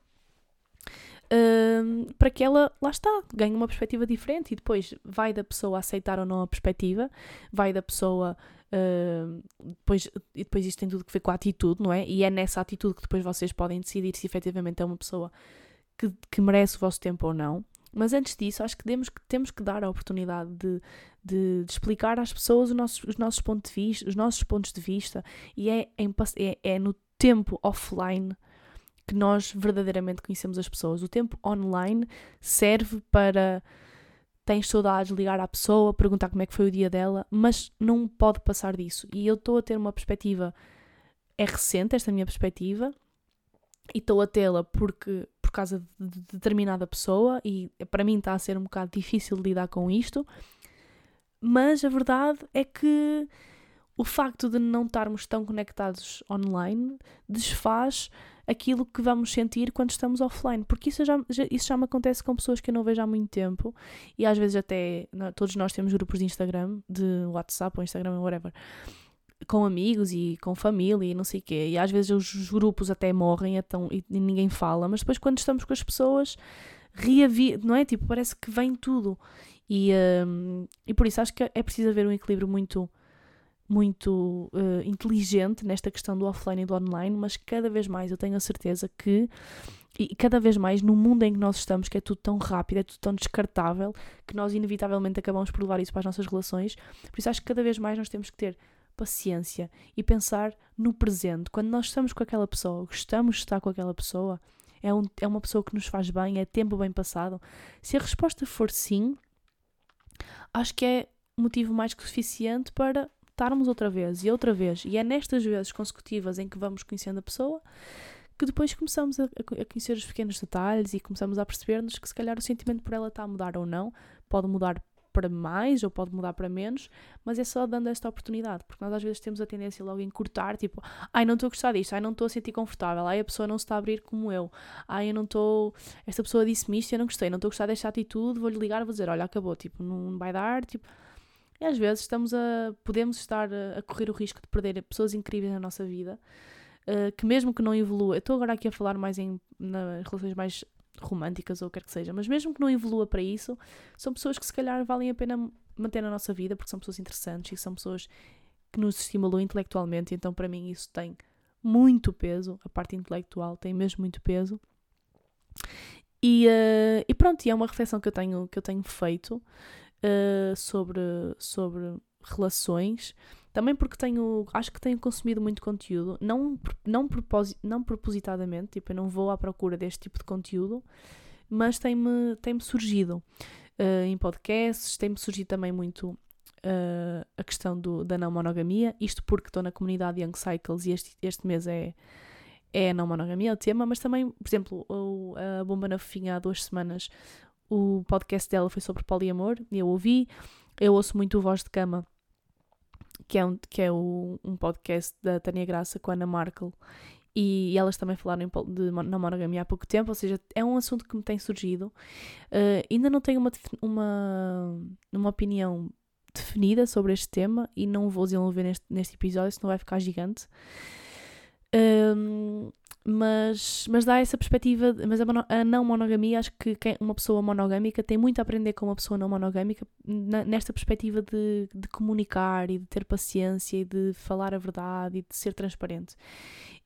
um, para que ela, lá está, ganhe uma perspectiva diferente e depois vai da pessoa aceitar ou não a perspectiva, vai da pessoa. Uh, depois, e depois isto tem tudo que ver com a atitude, não é? E é nessa atitude que depois vocês podem decidir se efetivamente é uma pessoa que, que merece o vosso tempo ou não. Mas antes disso, acho que temos que, temos que dar a oportunidade de, de, de explicar às pessoas os nossos, os nossos pontos de vista, os nossos pontos de vista, e é, em, é, é no tempo offline que nós verdadeiramente conhecemos as pessoas. O tempo online serve para tens saudades, ligar à pessoa, perguntar como é que foi o dia dela, mas não pode passar disso. E eu estou a ter uma perspectiva, é recente esta minha perspectiva, e estou a tê-la porque por causa de determinada pessoa, e para mim está a ser um bocado difícil lidar com isto, mas a verdade é que o facto de não estarmos tão conectados online desfaz aquilo que vamos sentir quando estamos offline, porque isso já, já, isso já me acontece com pessoas que eu não vejo há muito tempo e às vezes até todos nós temos grupos de Instagram, de WhatsApp ou Instagram, whatever, com amigos e com família e não sei o quê, e às vezes os grupos até morrem então, e, ninguém fala, mas depois quando estamos com as pessoas reavi, não é? Tipo, parece que vem tudo. E, um, e por isso acho que é preciso haver um equilíbrio muito muito uh, inteligente nesta questão do offline e do online, mas cada vez mais eu tenho a certeza que, e cada vez mais no mundo em que nós estamos, que é tudo tão rápido, é tudo tão descartável, que nós inevitavelmente acabamos por levar isso para as nossas relações. Por isso acho que cada vez mais nós temos que ter paciência e pensar no presente. Quando nós estamos com aquela pessoa, gostamos de estar com aquela pessoa, é, um, é uma pessoa que nos faz bem, é tempo bem passado. Se a resposta for sim, acho que é motivo mais que suficiente para estarmos outra vez e outra vez, e é nestas vezes consecutivas em que vamos conhecendo a pessoa que depois começamos a, a conhecer os pequenos detalhes e começamos a perceber-nos que se calhar o sentimento por ela está a mudar ou não, pode mudar para mais ou pode mudar para menos, mas é só dando esta oportunidade, porque nós às vezes temos a tendência logo em cortar, tipo, ai não estou a gostar disto, ai não estou a sentir confortável, ai a pessoa não se está a abrir como eu, ai eu não estou, esta pessoa disse-me isto eu não gostei, não estou a gostar desta atitude, vou-lhe ligar, vou dizer, olha, acabou, tipo, não vai dar, tipo, e às vezes estamos a, podemos estar a, correr o risco de perder pessoas incríveis na nossa vida, uh, que mesmo que não evolua, eu estou agora aqui a falar mais em relações mais românticas ou o que quer que seja, mas mesmo que não evolua para isso, são pessoas que se calhar valem a pena manter na nossa vida porque são pessoas interessantes e são pessoas que nos estimulam intelectualmente, então para mim isso tem muito peso, a parte intelectual tem mesmo muito peso. E, uh, e pronto, e é uma reflexão que eu tenho, que eu tenho feito uh, sobre, sobre relações. Também porque tenho, acho que tenho consumido muito conteúdo, não, não, proposi não propositadamente, tipo, eu não vou à procura deste tipo de conteúdo, mas tem-me tem -me surgido uh, em podcasts, tem-me surgido também muito uh, a questão do, da não monogamia, isto porque estou na comunidade Young Cycles e este, este mês é, é a não monogamia o tema, mas também, por exemplo, a Bomba na Fofinha há duas semanas o podcast dela foi sobre poliamor e eu ouvi. Eu ouço muito o Voz de Cama, que é um, que é o, um podcast da Tânia Graça com a Ana Markel. E, e elas também falaram de não monogamia há pouco tempo, ou seja, é um assunto que me tem surgido. Uh, ainda não tenho uma, uma, uma opinião definida sobre este tema e não vou desenvolver neste, neste episódio, senão vai ficar gigante. Um, mas, mas dá essa perspectiva, mas a, a, não monogamia, acho que uma pessoa monogâmica tem muito a aprender com uma pessoa não monogâmica nesta perspectiva de, de comunicar e de ter paciência e de falar a verdade e de ser transparente.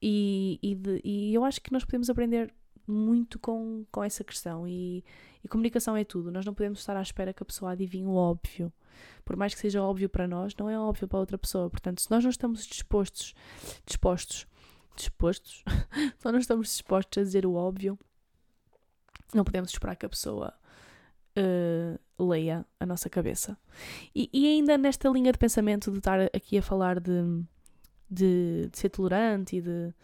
E, e, de, e eu acho que nós podemos aprender muito com, com essa questão e, e comunicação é tudo. Nós não podemos estar à espera que a pessoa adivinhe o óbvio. Por mais que seja óbvio para nós, não é óbvio para outra pessoa. Portanto, se nós não estamos dispostos, dispostos, dispostos, nós não estamos dispostos a dizer o óbvio, não podemos esperar que a pessoa uh, leia a nossa cabeça. E, e, ainda nesta linha de pensamento de estar aqui a falar de, de, de ser tolerante e de,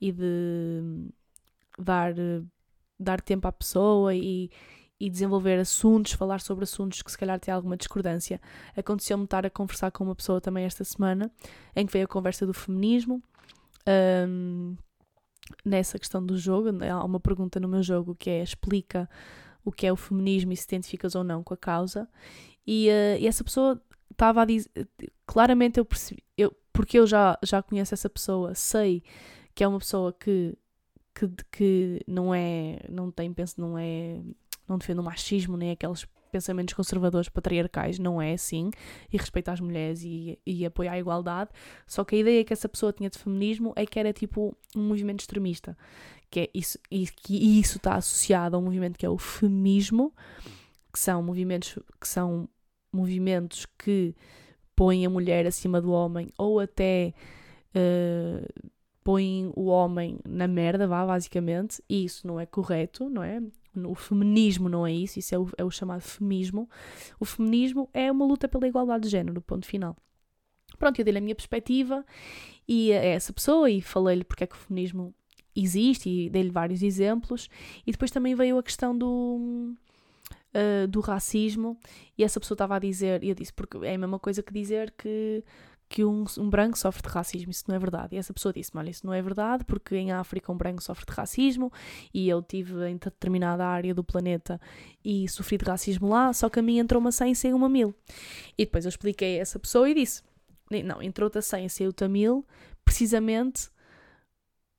e de dar, dar tempo à pessoa e, e desenvolver assuntos, falar sobre assuntos que se calhar têm alguma discordância. Aconteceu-me estar a conversar com uma pessoa também esta semana, em que veio a conversa do feminismo. Um, nessa questão do jogo, há uma pergunta no meu jogo que é explica o que é o feminismo e se identificas ou não com a causa. E, uh, e essa pessoa estava a dizer, claramente eu percebi, eu, porque eu já, já conheço essa pessoa, sei que é uma pessoa que, que, que não é, não tem, penso, não é, não defende o machismo nem aqueles pensamentos conservadores patriarcais, não é assim, e respeita as mulheres e, e apoia a igualdade, só que a ideia que essa pessoa tinha de feminismo é que era tipo um movimento extremista, que é isso, e que isso está associado a um movimento que é o feminismo, que são movimentos que são movimentos que põem a mulher acima do homem ou até uh, põem o homem na merda, vá, basicamente, e isso não é correto, não é? O feminismo não é isso, isso é o, é o chamado feminismo. O feminismo é uma luta pela igualdade de género, ponto final. Pronto, eu dei-lhe a minha perspectiva e a essa pessoa e falei-lhe porque é que o feminismo existe e dei-lhe vários exemplos. E depois também veio a questão do, uh, do racismo e essa pessoa estava a dizer, e eu disse, porque é a mesma coisa que dizer que que um, um, branco sofre de racismo, isso não é verdade. E essa pessoa disse: Olha, isso não é verdade, porque em África um branco sofre de racismo e eu tive em determinada área do planeta e sofri de racismo lá, só que a mim entrou uma 100 sem uma mil. E depois eu expliquei a essa pessoa e disse: Não, entrou-te a 100 sem o mil, precisamente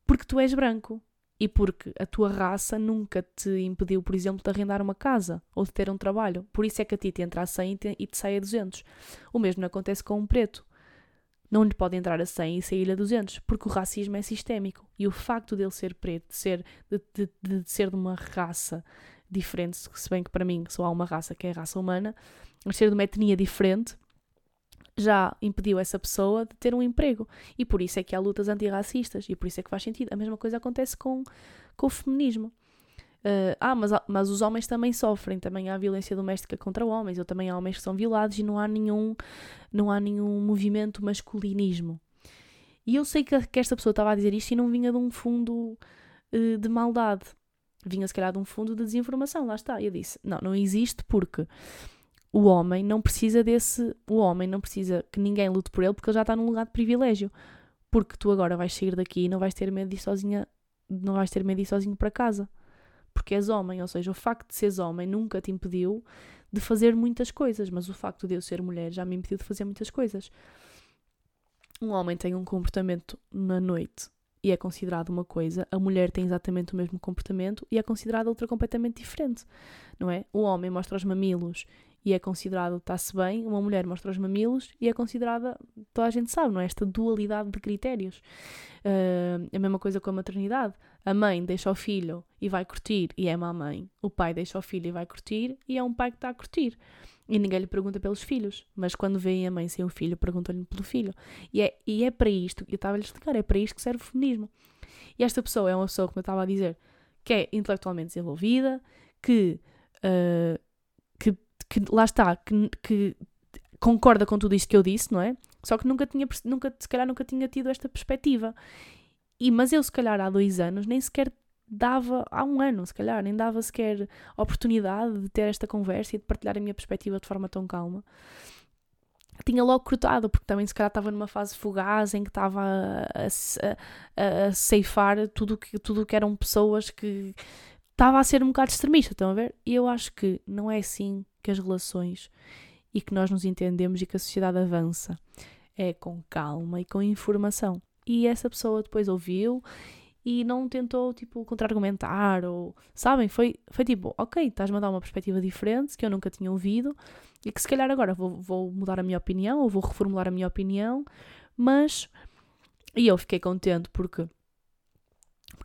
porque tu és branco e porque a tua raça nunca te impediu, por exemplo, de arrendar uma casa ou de ter um trabalho. Por isso é que a ti te entra a 100 e te, e te sai a 200. O mesmo acontece com um preto não lhe pode entrar a 100 e sair a 200, porque o racismo é sistémico. E o facto dele ser preto, de ser de, de, de ser de uma raça diferente, se bem que para mim só há uma raça que é a raça humana, mas ser de uma etnia diferente, já impediu essa pessoa de ter um emprego. E por isso é que há lutas antirracistas, e por isso é que faz sentido. A mesma coisa acontece com, com o feminismo. Uh, ah, mas, mas os homens também sofrem, também há violência doméstica contra homens, ou também há homens que são violados e não há nenhum, não há nenhum movimento masculinismo. E eu sei que, que esta pessoa estava a dizer isto e não vinha de um fundo uh, de maldade, vinha se calhar de um fundo de desinformação, lá está. E eu disse: não, não existe porque o homem não precisa desse. O homem não precisa que ninguém lute por ele porque ele já está num lugar de privilégio. Porque tu agora vais sair daqui e não vais ter medo de ir sozinha, não vais ter medo de ir sozinho para casa porque és homem, ou seja, o facto de seres homem nunca te impediu de fazer muitas coisas, mas o facto de eu ser mulher já me impediu de fazer muitas coisas. Um homem tem um comportamento na noite e é considerado uma coisa, a mulher tem exatamente o mesmo comportamento e é considerada outra completamente diferente, não é? O homem mostra os mamilos e é considerado está-se bem, uma mulher mostra os mamilos e é considerada, toda a gente sabe, não é? Esta dualidade de critérios. Uh, a mesma coisa com a maternidade. A mãe deixa o filho e vai curtir e é má mãe. O pai deixa o filho e vai curtir e é um pai que está a curtir. E ninguém lhe pergunta pelos filhos. Mas quando vem a mãe sem o filho, perguntam-lhe pelo filho. E é, e é para isto, eu estava a lhe explicar, é para isto que serve o feminismo. E esta pessoa é uma pessoa, como eu estava a dizer, que é intelectualmente desenvolvida, que uh, que lá está, que, que concorda com tudo isto que eu disse, não é? Só que nunca tinha, nunca, se calhar nunca tinha tido esta perspectiva. E, mas eu, se calhar, há dois anos, nem sequer dava, há um ano, se calhar, nem dava sequer oportunidade de ter esta conversa e de partilhar a minha perspectiva de forma tão calma. Tinha logo cortado, porque também, se calhar, estava numa fase fugaz em que estava a, a, a, a ceifar tudo que, tudo que eram pessoas que estava a ser um bocado extremista, estão a ver? E eu acho que não é assim que as relações e que nós nos entendemos e que a sociedade avança. É com calma e com informação. E essa pessoa depois ouviu e não tentou, tipo, contra-argumentar ou... Sabem? Foi, foi tipo, ok, estás-me a dar uma perspectiva diferente que eu nunca tinha ouvido e que se calhar agora vou, vou mudar a minha opinião ou vou reformular a minha opinião, mas... E eu fiquei contente porque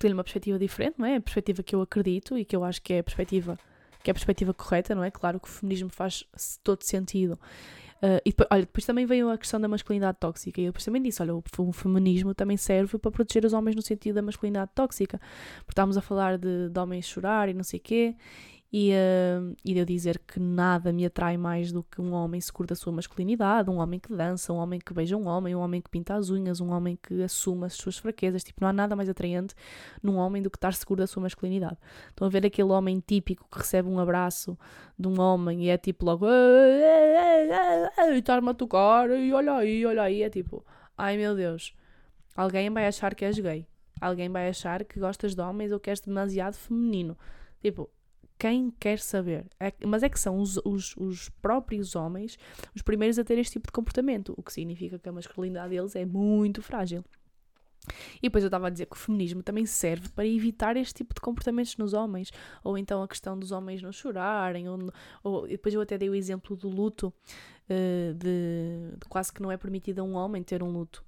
porque uma perspectiva diferente, não é? A perspectiva que eu acredito e que eu acho que é a perspectiva que é a perspectiva correta, não é? Claro que o feminismo faz todo sentido Uh, e depois, olha, depois também veio a questão da masculinidade tóxica. E eu depois também disse: olha, o, o, feminismo também serve para proteger os homens no sentido da masculinidade tóxica. Porque estávamos a falar de, de homens chorar e não sei o quê. E, uh, e de eu dizer que nada me atrai mais do que um homem seguro da sua masculinidade, um homem que dança, um homem que beija um homem, um homem que pinta as unhas, um homem que assume as suas fraquezas. Tipo, não há nada mais atraente num homem do que estar seguro da sua masculinidade. Estão a ver aquele homem típico que recebe um abraço de um homem e é tipo logo estás-me a tocar e olha aí, olha aí. É tipo, ai meu Deus, alguém vai achar que és gay. Alguém vai achar que gostas de homens ou que és demasiado feminino. Tipo, quem quer saber. É, mas é que são os, os, os, próprios homens os primeiros a ter este tipo de comportamento, o que significa que a masculinidade deles é muito frágil. E depois eu estava a dizer que o feminismo também serve para evitar este tipo de comportamentos nos homens, ou então a questão dos homens não chorarem, ou, ou depois eu até dei o exemplo do luto, uh, de, de, quase que não é permitido a um homem ter um luto.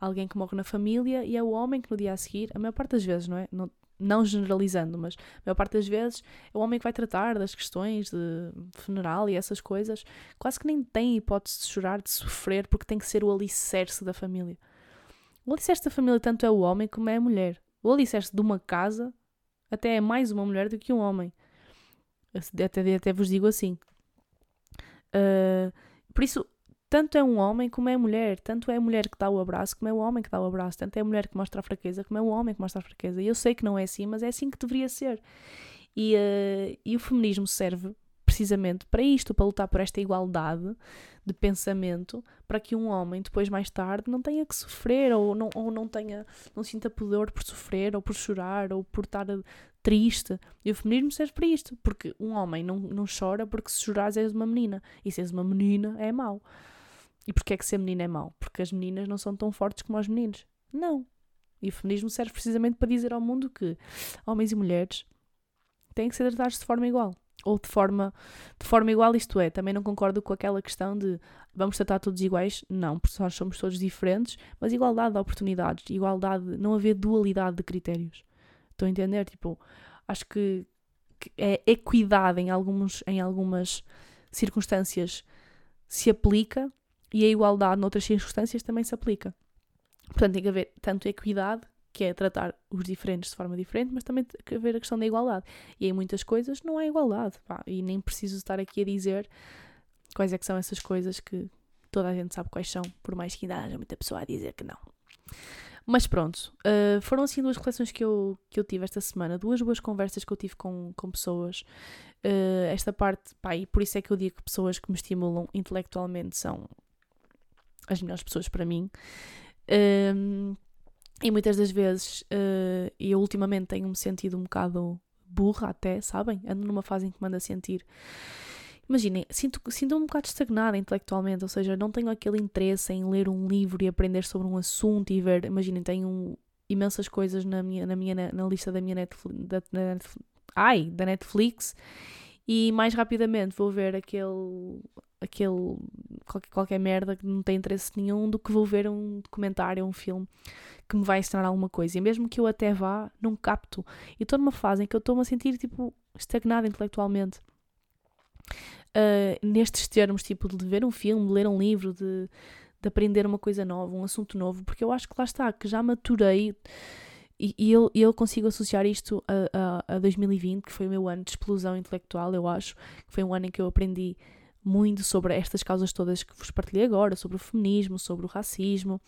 Alguém que morre na família e é o homem que no dia a seguir, a maior parte das vezes, não é? Não, não generalizando, mas a maior parte das vezes é o homem que vai tratar das questões de funeral e essas coisas, quase que nem tem hipótese de chorar, de sofrer, porque tem que ser o alicerce da família. O alicerce da família tanto é o homem como é a mulher. O alicerce de uma casa até é mais uma mulher do que um homem. Até, até vos digo assim. Uh, por isso, tanto é um homem como é a mulher, tanto é a mulher que dá o abraço como é o homem que dá o abraço, tanto é a mulher que mostra a fraqueza como é o homem que mostra a fraqueza. E eu sei que não é assim, mas é assim que deveria ser. E, uh, e o feminismo serve precisamente para isto, para lutar por esta igualdade de pensamento, para que um homem depois mais tarde não tenha que sofrer ou não, ou não tenha, não sinta pudor por sofrer ou por chorar ou por estar triste. E o feminismo serve para isto, porque um homem não, não chora porque se chorares és uma menina e se és uma menina é mau. E porquê é que ser menina é mau? Porque as meninas não são tão fortes como os meninos. Não. E o feminismo serve precisamente para dizer ao mundo que homens e mulheres têm que ser tratados de forma igual. Ou de forma, de forma igual, isto é, também não concordo com aquela questão de vamos tratar todos iguais. Não, porque nós somos todos diferentes, mas igualdade de oportunidades, igualdade, não haver dualidade de critérios. Estão a entender? Tipo, acho que, que é equidade em, alguns, em algumas circunstâncias se aplica e a igualdade noutras circunstâncias também se aplica. Portanto, tem que haver tanto equidade, que é tratar os diferentes de forma diferente, mas também tem que haver a questão da igualdade. E em muitas coisas não há igualdade. Pá, e nem preciso estar aqui a dizer quais é que são essas coisas que toda a gente sabe quais são, por mais que ainda haja muita pessoa a dizer que não. Mas pronto, uh, foram assim duas reflexões que eu, que eu tive esta semana, duas boas conversas que eu tive com, com pessoas. Uh, esta parte, pá, e por isso é que eu digo que pessoas que me estimulam intelectualmente são as melhores pessoas para mim. Um, e muitas das vezes, uh, eu ultimamente tenho-me sentido um bocado burra até, sabem? Ando numa fase em que me ando a sentir. Imaginem, sinto, sinto um bocado estagnada intelectualmente, ou seja, não tenho aquele interesse em ler um livro e aprender sobre um assunto e ver. Imaginem, tenho imensas coisas na minha, na minha na lista da minha Netflix, da, da ai, da Netflix e mais rapidamente vou ver aquele aquele qualquer, qualquer merda que não tem interesse nenhum do que vou ver um documentário, um filme que me vai ensinar alguma coisa. E mesmo que eu até vá, não capto. E estou numa fase em que eu estou-me a sentir tipo estagnada intelectualmente. Uh, nestes termos, tipo, de ver um filme, de ler um livro, de, de aprender uma coisa nova, um assunto novo, porque eu acho que lá está, que já maturei e, e eu, eu consigo associar isto a, a, a 2020, que foi o meu ano de explosão intelectual, eu acho, que foi um ano em que eu aprendi muito sobre estas causas todas que vos partilhei agora, sobre o feminismo, sobre o racismo,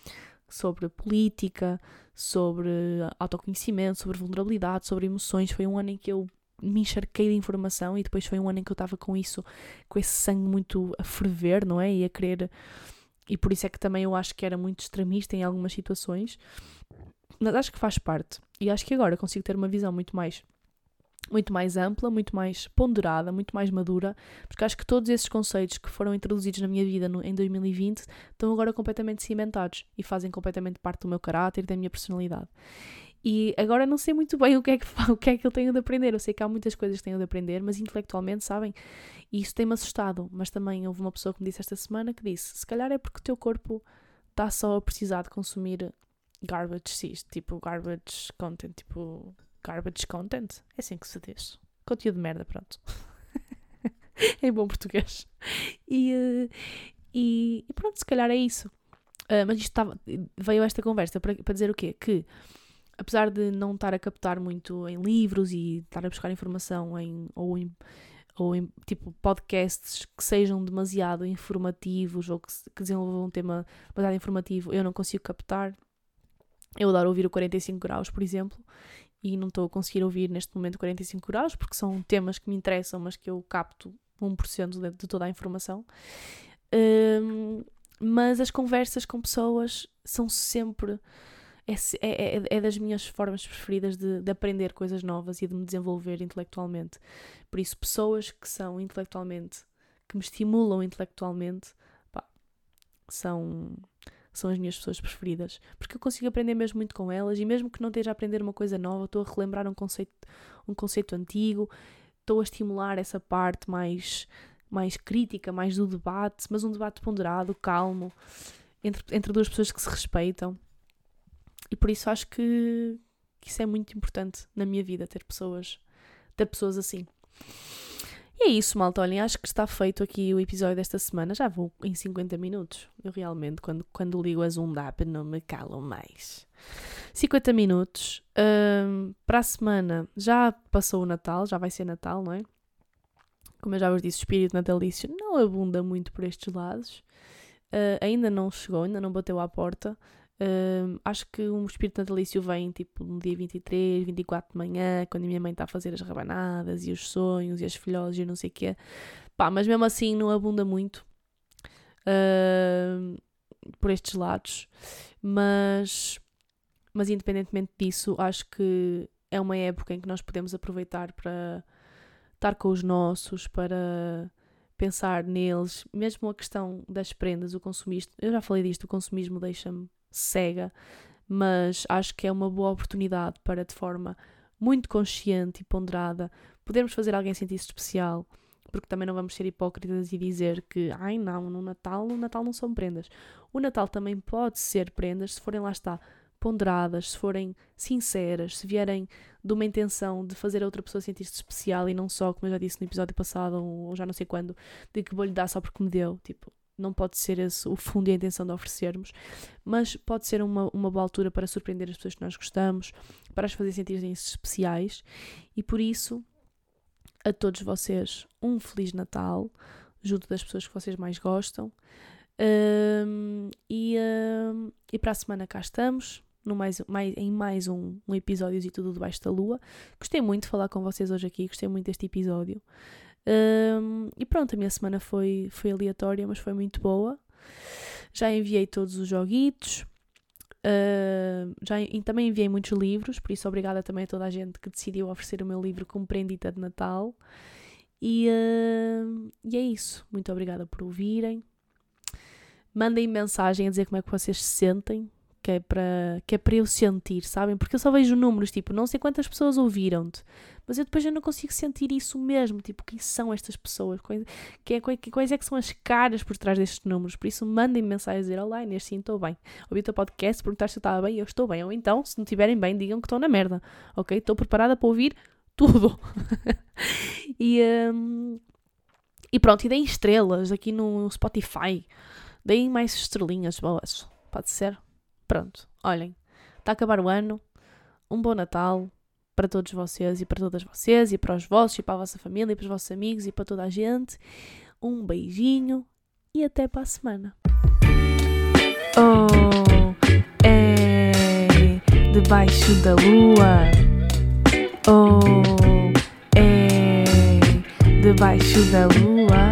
sobre política, sobre autoconhecimento, sobre vulnerabilidade, sobre emoções. Foi um ano em que eu me encharquei de informação e depois foi um ano em que eu estava com isso, com esse sangue muito a ferver, não é? E a querer. E por isso é que também eu acho que era muito extremista em algumas situações. Mas acho que faz parte. E acho que agora consigo ter uma visão muito mais muito mais ampla, muito mais ponderada, muito mais madura, porque acho que todos esses conceitos que foram introduzidos na minha vida no, em 2020 estão agora completamente cimentados e fazem completamente parte do meu caráter da minha personalidade. E agora não sei muito bem o que, é que, o que é que eu tenho de aprender. Eu sei que há muitas coisas que tenho de aprender, mas intelectualmente, sabem? E isso tem-me assustado. Mas também houve uma pessoa que me disse esta semana que disse: se calhar é porque o teu corpo está só a precisar de consumir garbage, tipo garbage content, tipo garbage content. É assim que se diz. Conteúdo de merda, pronto. em bom português. E, uh, E, e pronto, se calhar é isso. Uh, mas isto estava, veio esta conversa para, para dizer o quê? Que apesar de não estar a captar muito em livros e estar a buscar informação em, ou em, ou em tipo podcasts que sejam demasiado informativos ou que, que desenvolvam um tema demasiado informativo, eu não consigo captar. Eu adoro ouvir o 45 graus, por exemplo, e não estou a conseguir ouvir neste momento 45 graus porque são temas que me interessam, mas que eu capto 1% de, toda a informação. Um, mas as conversas com pessoas são sempre. É, é, é, é das minhas formas preferidas de, de, aprender coisas novas e de me desenvolver intelectualmente. Por isso, pessoas que são intelectualmente, que me estimulam intelectualmente, pá, são, são as minhas pessoas preferidas. Porque eu consigo aprender mesmo muito com elas e, mesmo que não esteja a aprender uma coisa nova, estou a relembrar um conceito, um conceito antigo, estou a estimular essa parte mais mais crítica, mais do debate, mas um debate ponderado, calmo, entre, entre duas pessoas que se respeitam. E por isso acho que, que isso é muito importante na minha vida, ter pessoas, ter pessoas assim. E é isso, malta. Olhem, acho que está feito aqui o episódio desta semana. Já vou em 50 minutos. Eu realmente, quando, quando ligo a Up, não me calo mais. 50 minutos. Um, para a semana já passou o Natal, já vai ser Natal, não é? como eu já vos disse, o espírito natalício não abunda muito por estes lados. Uh, ainda não chegou, ainda não bateu à porta. Uh, acho que um espírito natalício vem tipo no dia 23, 24 de manhã, quando a minha mãe está a fazer as rabanadas e os sonhos e as filhoses e não sei o quê. Pá, mas mesmo assim não abunda muito uh, por estes lados. Mas, mas independentemente disso, acho que é uma época em que nós podemos aproveitar para estar com os nossos, para pensar neles, mesmo a questão das prendas, o consumismo, eu já falei disto, o consumismo deixa-me cega, mas acho que é uma boa oportunidade para, de forma muito consciente e ponderada, podermos fazer alguém sentir-se especial, porque também não vamos ser hipócritas e dizer que, ai não, no Natal, no Natal não são prendas. O Natal também pode ser prendas se forem lá está ponderadas, se forem sinceras, se vierem de uma intenção de fazer a outra pessoa sentir-se especial e não só, como eu já disse no episódio passado, ou já não sei quando, de que vou-lhe dar só porque me deu. Tipo, não pode ser esse o fundo e a intenção de oferecermos, mas pode ser uma, uma boa altura para surpreender as pessoas que nós gostamos, para as fazer sentirem se especiais e por isso, a todos vocês, um Feliz Natal, junto das pessoas que vocês mais gostam. Um, e, um, e para a semana cá estamos no mais, mais, em mais um, um episódio e tudo debaixo da lua. Gostei muito de falar com vocês hoje aqui, gostei muito deste episódio. Um, e pronto, a minha semana foi, foi aleatória, mas foi muito boa. Já enviei todos os joguitos. Uh, já também enviei muitos livros, por isso obrigada também a toda a gente que decidiu oferecer o meu livro como prendita de Natal. E, uh, e é isso. Muito obrigada por ouvirem. Mandem mensagem a dizer como é que vocês se sentem que é para que é para eu sentir, sabem? Porque eu só vejo números, tipo, não sei quantas pessoas ouviram-te, mas eu depois eu não consigo sentir isso mesmo, tipo, quem são estas pessoas? Quais, que é, quais é que são as caras por trás destes números? Por isso, mandem mensagem a dizer, olá Inês, sim, estou bem. Ouvi o teu podcast, perguntar se eu estava bem, eu estou bem. Ou então, se não estiverem bem, digam que estou na merda, ok? Estou preparada para ouvir tudo. e, um, e pronto, e deem estrelas aqui no Spotify. Deem mais estrelinhas boas. Pode ser? Pronto, olhem, está a acabar o ano. Um bom Natal para todos vocês e para todas vocês, e para os vossos, e para a vossa família, e para os vossos amigos, e para toda a gente. Um beijinho e até para a semana. Oh, é debaixo da lua. Oh, é debaixo da lua.